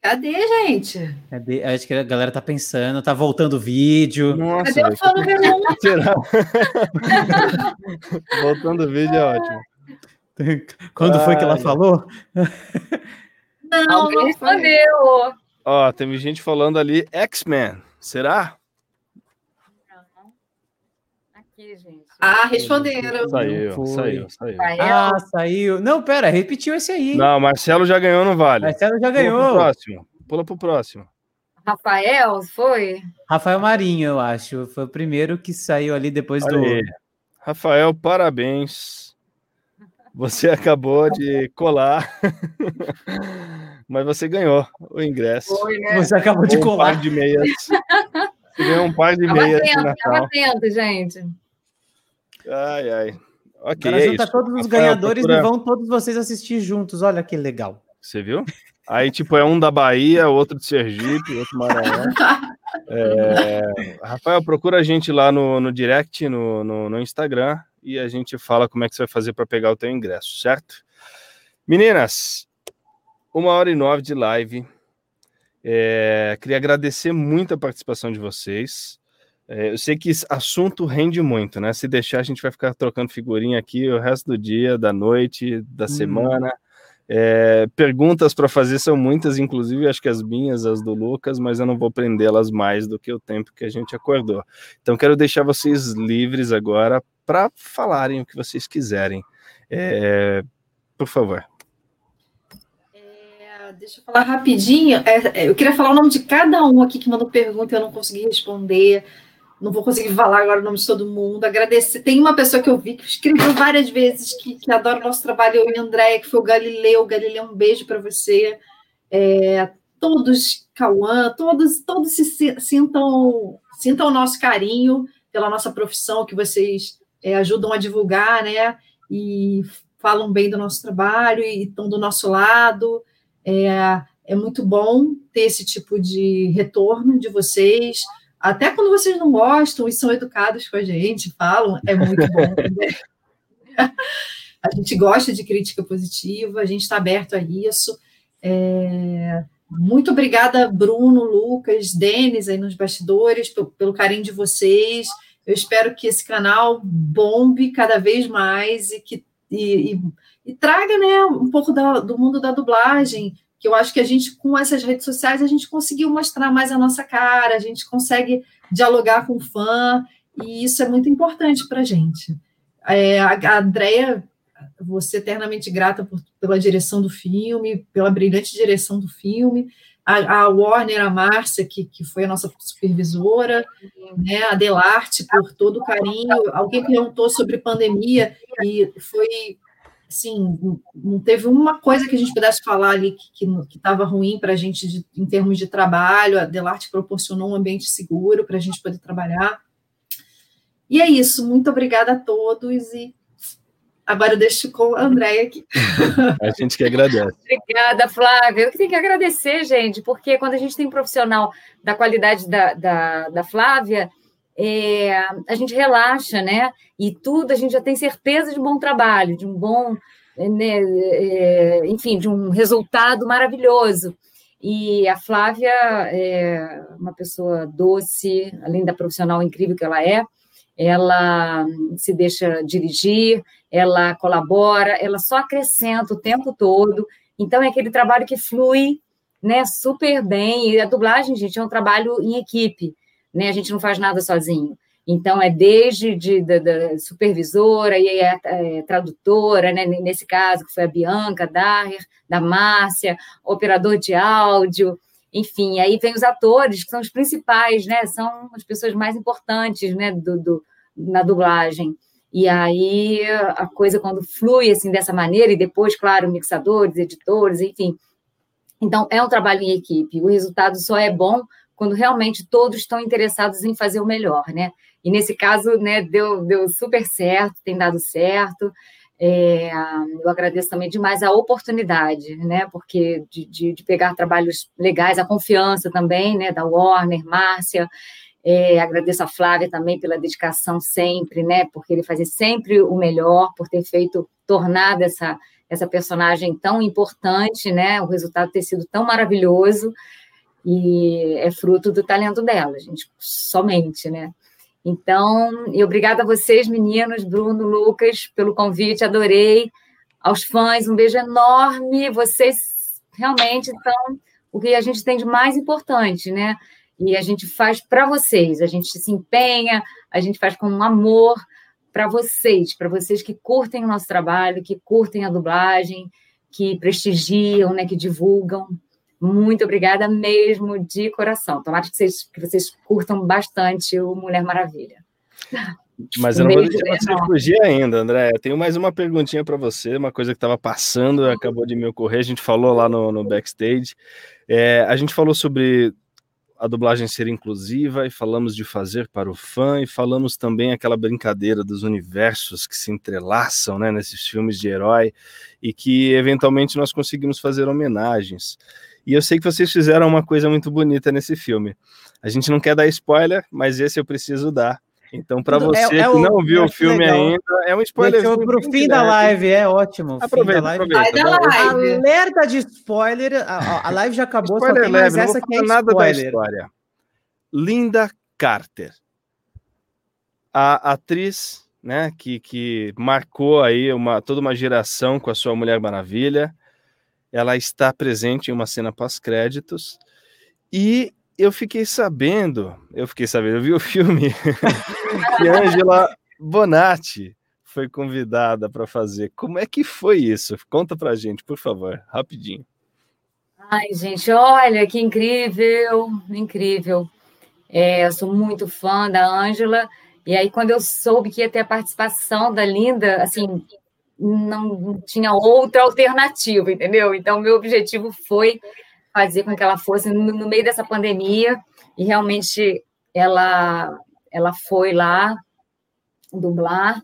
Cadê, gente? Cadê? Acho que a galera tá pensando, tá voltando o vídeo. Nossa, Cadê o será? [laughs] Voltando o vídeo é ótimo. [laughs] Quando foi que ela Ai. falou? [laughs] Não, Alguém não respondeu. Ó, teve gente falando ali X-Men. Será? Aqui, gente. Ah, responderam. Saiu, foi. saiu, saiu. Ah, saiu. Não, pera, repetiu esse aí. Não, Marcelo já ganhou, não vale. Marcelo já Pula pro ganhou. próximo. Pula pro próximo. Rafael, foi? Rafael Marinho, eu acho. Foi o primeiro que saiu ali depois Olha do. Rafael, parabéns. Você [laughs] acabou de colar. Mas você ganhou o ingresso. Foi, né? Você acabou de Um colar. par de meias. Você ganhou um par de Tava meias de atento, tava Natal. atento, gente. Ai, ai. Ok, Agora é junta isso. todos os Rafael, ganhadores procura- e vão todos vocês assistir juntos. Olha que legal. Você viu? Aí, tipo, é um da Bahia, outro de Sergipe, outro Maranhão. [laughs] É, Rafael, procura a gente lá no, no direct, no, no, no Instagram, e a gente fala como é que você vai fazer para pegar o teu ingresso, certo? Meninas, uma hora e nove de live. É, queria agradecer muito a participação de vocês. É, eu sei que esse assunto rende muito, né? Se deixar, a gente vai ficar trocando figurinha aqui o resto do dia, da noite, da semana. É, perguntas para fazer são muitas, inclusive acho que as minhas, as do Lucas, mas eu não vou prendê-las mais do que o tempo que a gente acordou. Então quero deixar vocês livres agora para falarem o que vocês quiserem. É, por favor. É, deixa eu falar rapidinho. É, é, eu queria falar o nome de cada um aqui que mandou pergunta e eu não consegui responder não vou conseguir falar agora o nome de todo mundo. Agradecer. Tem uma pessoa que eu vi que escreveu várias vezes que, que adora o nosso trabalho, eu e a Andréia, que foi o Galileu. Galileu, um beijo para você. É, todos, Cauã, todos, todos se sintam, sintam o nosso carinho pela nossa profissão, que vocês é, ajudam a divulgar, né? E falam bem do nosso trabalho e estão do nosso lado. É, é muito bom ter esse tipo de retorno de vocês até quando vocês não gostam e são educados com a gente, falam, é muito bom. [laughs] Né? [laughs] a gente gosta de crítica positiva, a gente está aberto a isso. É... Muito obrigada, Bruno, Lucas, Denis, aí nos bastidores, pelo, pelo carinho de vocês. Eu espero que esse canal bombe cada vez mais e que e, e, e traga né, um pouco da, do mundo da dublagem, que eu acho que a gente, com essas redes sociais, a gente conseguiu mostrar mais a nossa cara, a gente consegue dialogar com o fã, e isso é muito importante para a gente. É, a Andrea, você eternamente grata por, pela direção do filme, pela brilhante direção do filme, a, a Warner, a Márcia, que, que foi a nossa supervisora, né, a Delarte, por todo o carinho, alguém perguntou sobre pandemia, e foi assim, não teve uma coisa que a gente pudesse falar ali que estava ruim para a gente de, em termos de trabalho. A Delarte proporcionou um ambiente seguro para a gente poder trabalhar. E é isso. Muito obrigada a todos e agora eu deixo com a Andréia aqui. [laughs] A gente que agradece. Obrigada, Flávia. Eu que tenho que agradecer, gente, porque quando a gente tem um profissional da qualidade da, da, da Flávia, é, a gente relaxa, né? E tudo a gente já tem certeza de um bom trabalho, de um bom, né, é, enfim, de um resultado maravilhoso. E a Flávia é uma pessoa doce, além da profissional incrível que ela é, ela se deixa dirigir, ela colabora, ela só acrescenta o tempo todo. Então é aquele trabalho que flui, né, super bem. E a dublagem, gente, é um trabalho em equipe né? A gente não faz nada sozinho. Então, é desde de, supervisora e é, é, tradutora, né? nesse caso, que foi a Bianca Daher, da Márcia, operador de áudio, enfim, aí vem os atores, que são os principais, né? São as pessoas mais importantes né? do, do na dublagem. E aí a coisa, quando flui assim dessa maneira, e depois, claro, mixadores, editores, enfim. Então, é um trabalho em equipe. O resultado só é bom quando realmente todos estão interessados em fazer o melhor, né? E nesse caso, né, deu, deu super certo, tem dado certo. É, eu agradeço também demais a oportunidade, né? Porque de, de, de, pegar trabalhos legais, a confiança também, né? Da Warner, Márcia. É, agradeço a Flávia também pela dedicação sempre, né? Porque ele fazia sempre o melhor, por ter feito, tornado essa, essa personagem tão importante, né? O resultado ter sido tão maravilhoso e é fruto do talento dela, gente, somente, né? Então, e obrigada a vocês, meninos, Bruno, Lucas, pelo convite, adorei. Aos fãs, um beijo enorme. Vocês realmente são o que a gente tem de mais importante, né? E a gente faz para vocês, a gente se empenha, a gente faz com amor para vocês, para vocês que curtem o nosso trabalho, que curtem a dublagem, que prestigiam, né, que divulgam. Muito obrigada mesmo, de coração. Tomara que vocês, que vocês curtam bastante o Mulher Maravilha. Mas eu não vou deixar você fugir ainda, André. Eu tenho mais uma perguntinha para você, uma coisa que estava passando, acabou de me ocorrer. A gente falou lá no, no backstage. É, a gente falou sobre a dublagem ser inclusiva e falamos de fazer para o fã e falamos também aquela brincadeira dos universos que se entrelaçam né, nesses filmes de herói e que eventualmente nós conseguimos fazer homenagens. E eu sei que vocês fizeram uma coisa muito bonita nesse filme. A gente não quer dar spoiler, mas esse eu preciso dar. Então, para você é, é que não viu o filme legal. ainda, é um spoiler. Para o fim da live, é ótimo. Aproveita, live. aproveita. live. Alerta de spoiler. A, a live já acabou, spoiler só tem leve, mais essa que é nada spoiler. da história. Linda Carter. A atriz né, que, que marcou aí uma, toda uma geração com a sua Mulher Maravilha ela está presente em uma cena pós-créditos e eu fiquei sabendo, eu fiquei sabendo, eu vi o filme [laughs] que Angela Bonatti foi convidada para fazer. Como é que foi isso? Conta pra gente, por favor, rapidinho. Ai, gente, olha que incrível, incrível. É, eu sou muito fã da Ângela, e aí quando eu soube que ia ter a participação da Linda, assim, não tinha outra alternativa, entendeu? Então, meu objetivo foi fazer com que ela fosse no, no meio dessa pandemia, e realmente ela, ela foi lá dublar,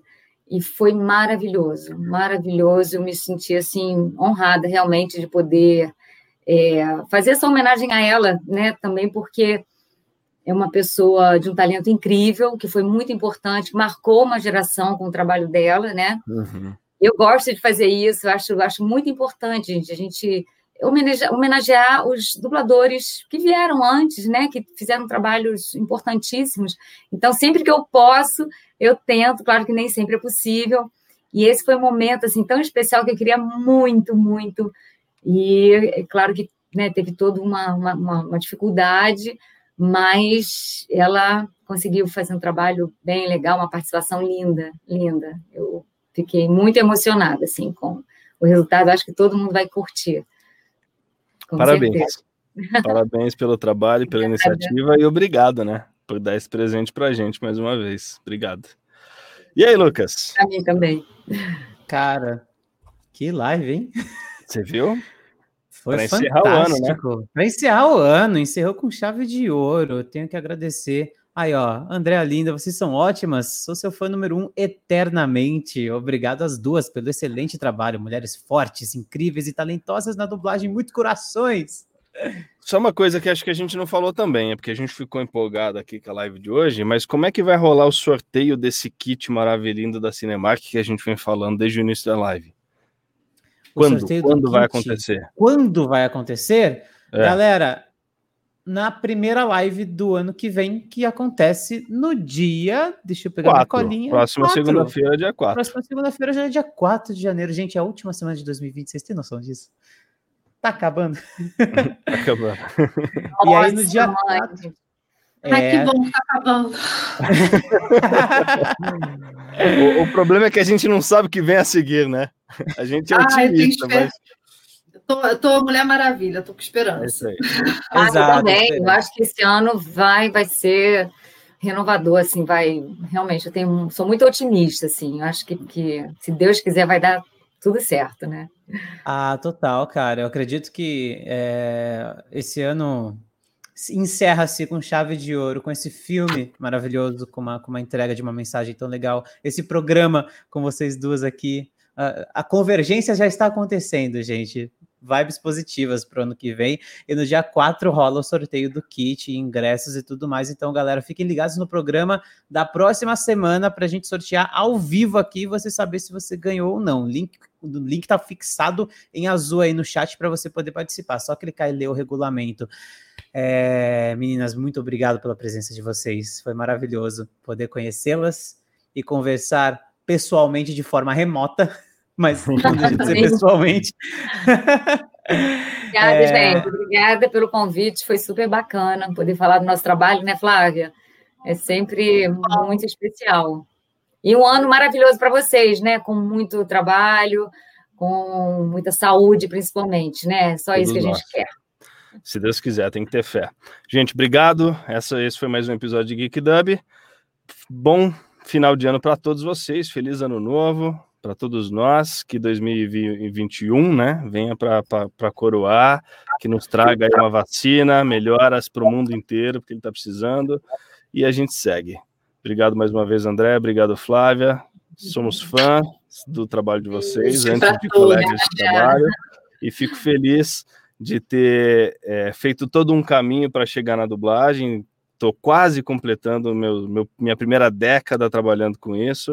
e foi maravilhoso, maravilhoso. Eu me senti assim honrada realmente de poder é, fazer essa homenagem a ela, né? Também porque é uma pessoa de um talento incrível, que foi muito importante, marcou uma geração com o trabalho dela, né? Uhum. Eu gosto de fazer isso, acho, acho muito importante, gente, a gente homenagear, os dubladores que vieram antes, né? Que fizeram trabalhos importantíssimos. Então, sempre que eu posso, eu tento, claro que nem sempre é possível. E esse foi um momento assim tão especial que eu queria muito, muito e é claro que né, teve toda uma, uma, uma, dificuldade, mas ela conseguiu fazer um trabalho bem legal, uma participação linda, linda. Eu fiquei muito emocionada assim com o resultado. Acho que todo mundo vai curtir. Parabéns. Certeza. [laughs] Parabéns pelo trabalho, pela iniciativa e obrigado, né, por dar esse presente para a gente mais uma vez. Obrigado. E aí, Lucas? Para mim também. Cara, que live, hein? Você viu? Foi pra encerrar o ano, né? Para encerrar o ano, encerrou com chave de ouro. Eu tenho que agradecer. Aí, ó, Andréa Linda, vocês são ótimas. Sou seu fã número um eternamente. Obrigado às duas pelo excelente trabalho. Mulheres fortes, incríveis e talentosas na dublagem, muito corações. Só uma coisa que acho que a gente não falou também, é porque a gente ficou empolgado aqui com a live de hoje, mas como é que vai rolar o sorteio desse kit maravilhoso da Cinemark que a gente vem falando desde o início da live? Quando, quando vai acontecer? Quando vai acontecer? É. Galera, na primeira live do ano que vem, que acontece no dia. Deixa eu pegar quatro. minha colinha. Próxima segunda-feira, dia 4. Próxima segunda-feira já é dia 4 de janeiro. Gente, é a última semana de 2020. Vocês têm noção disso? Tá acabando. [laughs] tá acabando. e aí no dia 4. É... Ai, que bom, tá acabando. [laughs] o, o, problema é que a gente não sabe o que vem a seguir, né? A gente é otimista, Ai, mas... Tô, eu tô Mulher Maravilha, tô com esperança. É ah, [laughs] Exato, eu também, eu acho que esse ano vai, vai ser renovador, assim, vai, realmente, eu tenho, sou muito otimista, assim, eu acho que, que se Deus quiser vai dar tudo certo, né? Ah, total, cara, eu acredito que é, esse ano encerra-se com chave de ouro, com esse filme maravilhoso, com uma, com uma entrega de uma mensagem tão legal, esse programa com vocês duas aqui. A, a convergência já está acontecendo, gente. Vibes positivas para o ano que vem. E no dia 4 rola o sorteio do kit, ingressos e tudo mais. Então, galera, fiquem ligados no programa da próxima semana para a gente sortear ao vivo aqui e você saber se você ganhou ou não. Link, o link está fixado em azul aí no chat para você poder participar. Só clicar e ler o regulamento. É, meninas, muito obrigado pela presença de vocês. Foi maravilhoso poder conhecê-las e conversar pessoalmente de forma remota, [laughs] mas não deixa de ser pessoalmente. Obrigada, é... gente. Obrigada pelo convite. Foi super bacana poder falar do nosso trabalho, né, Flávia? É sempre muito especial. E um ano maravilhoso para vocês, né? Com muito trabalho, com muita saúde, principalmente, né? Só isso que a gente quer. Se Deus quiser, tem que ter fé. Gente, obrigado. Essa, esse foi mais um episódio de Geek Dub. Bom final de ano para todos vocês. Feliz ano novo para todos nós. Que 2021, né, venha para coroar, que nos traga uma vacina, melhoras para o mundo inteiro, porque ele está precisando. E a gente segue. Obrigado mais uma vez, André. Obrigado, Flávia. Somos fãs do trabalho de vocês, antes de colegas de trabalho. E fico feliz de ter é, feito todo um caminho para chegar na dublagem. Estou quase completando meu, meu, minha primeira década trabalhando com isso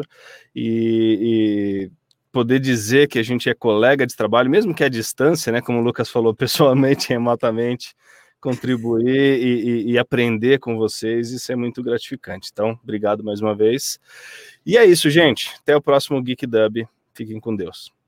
e, e, poder dizer que a gente é colega de trabalho, mesmo que à distância, né, como o Lucas falou, [laughs] pessoalmente, remotamente, contribuir e, e, e aprender com vocês, isso é muito gratificante. Então, obrigado mais uma vez. E é isso, gente. Até o próximo Geek Dub. Fiquem com Deus.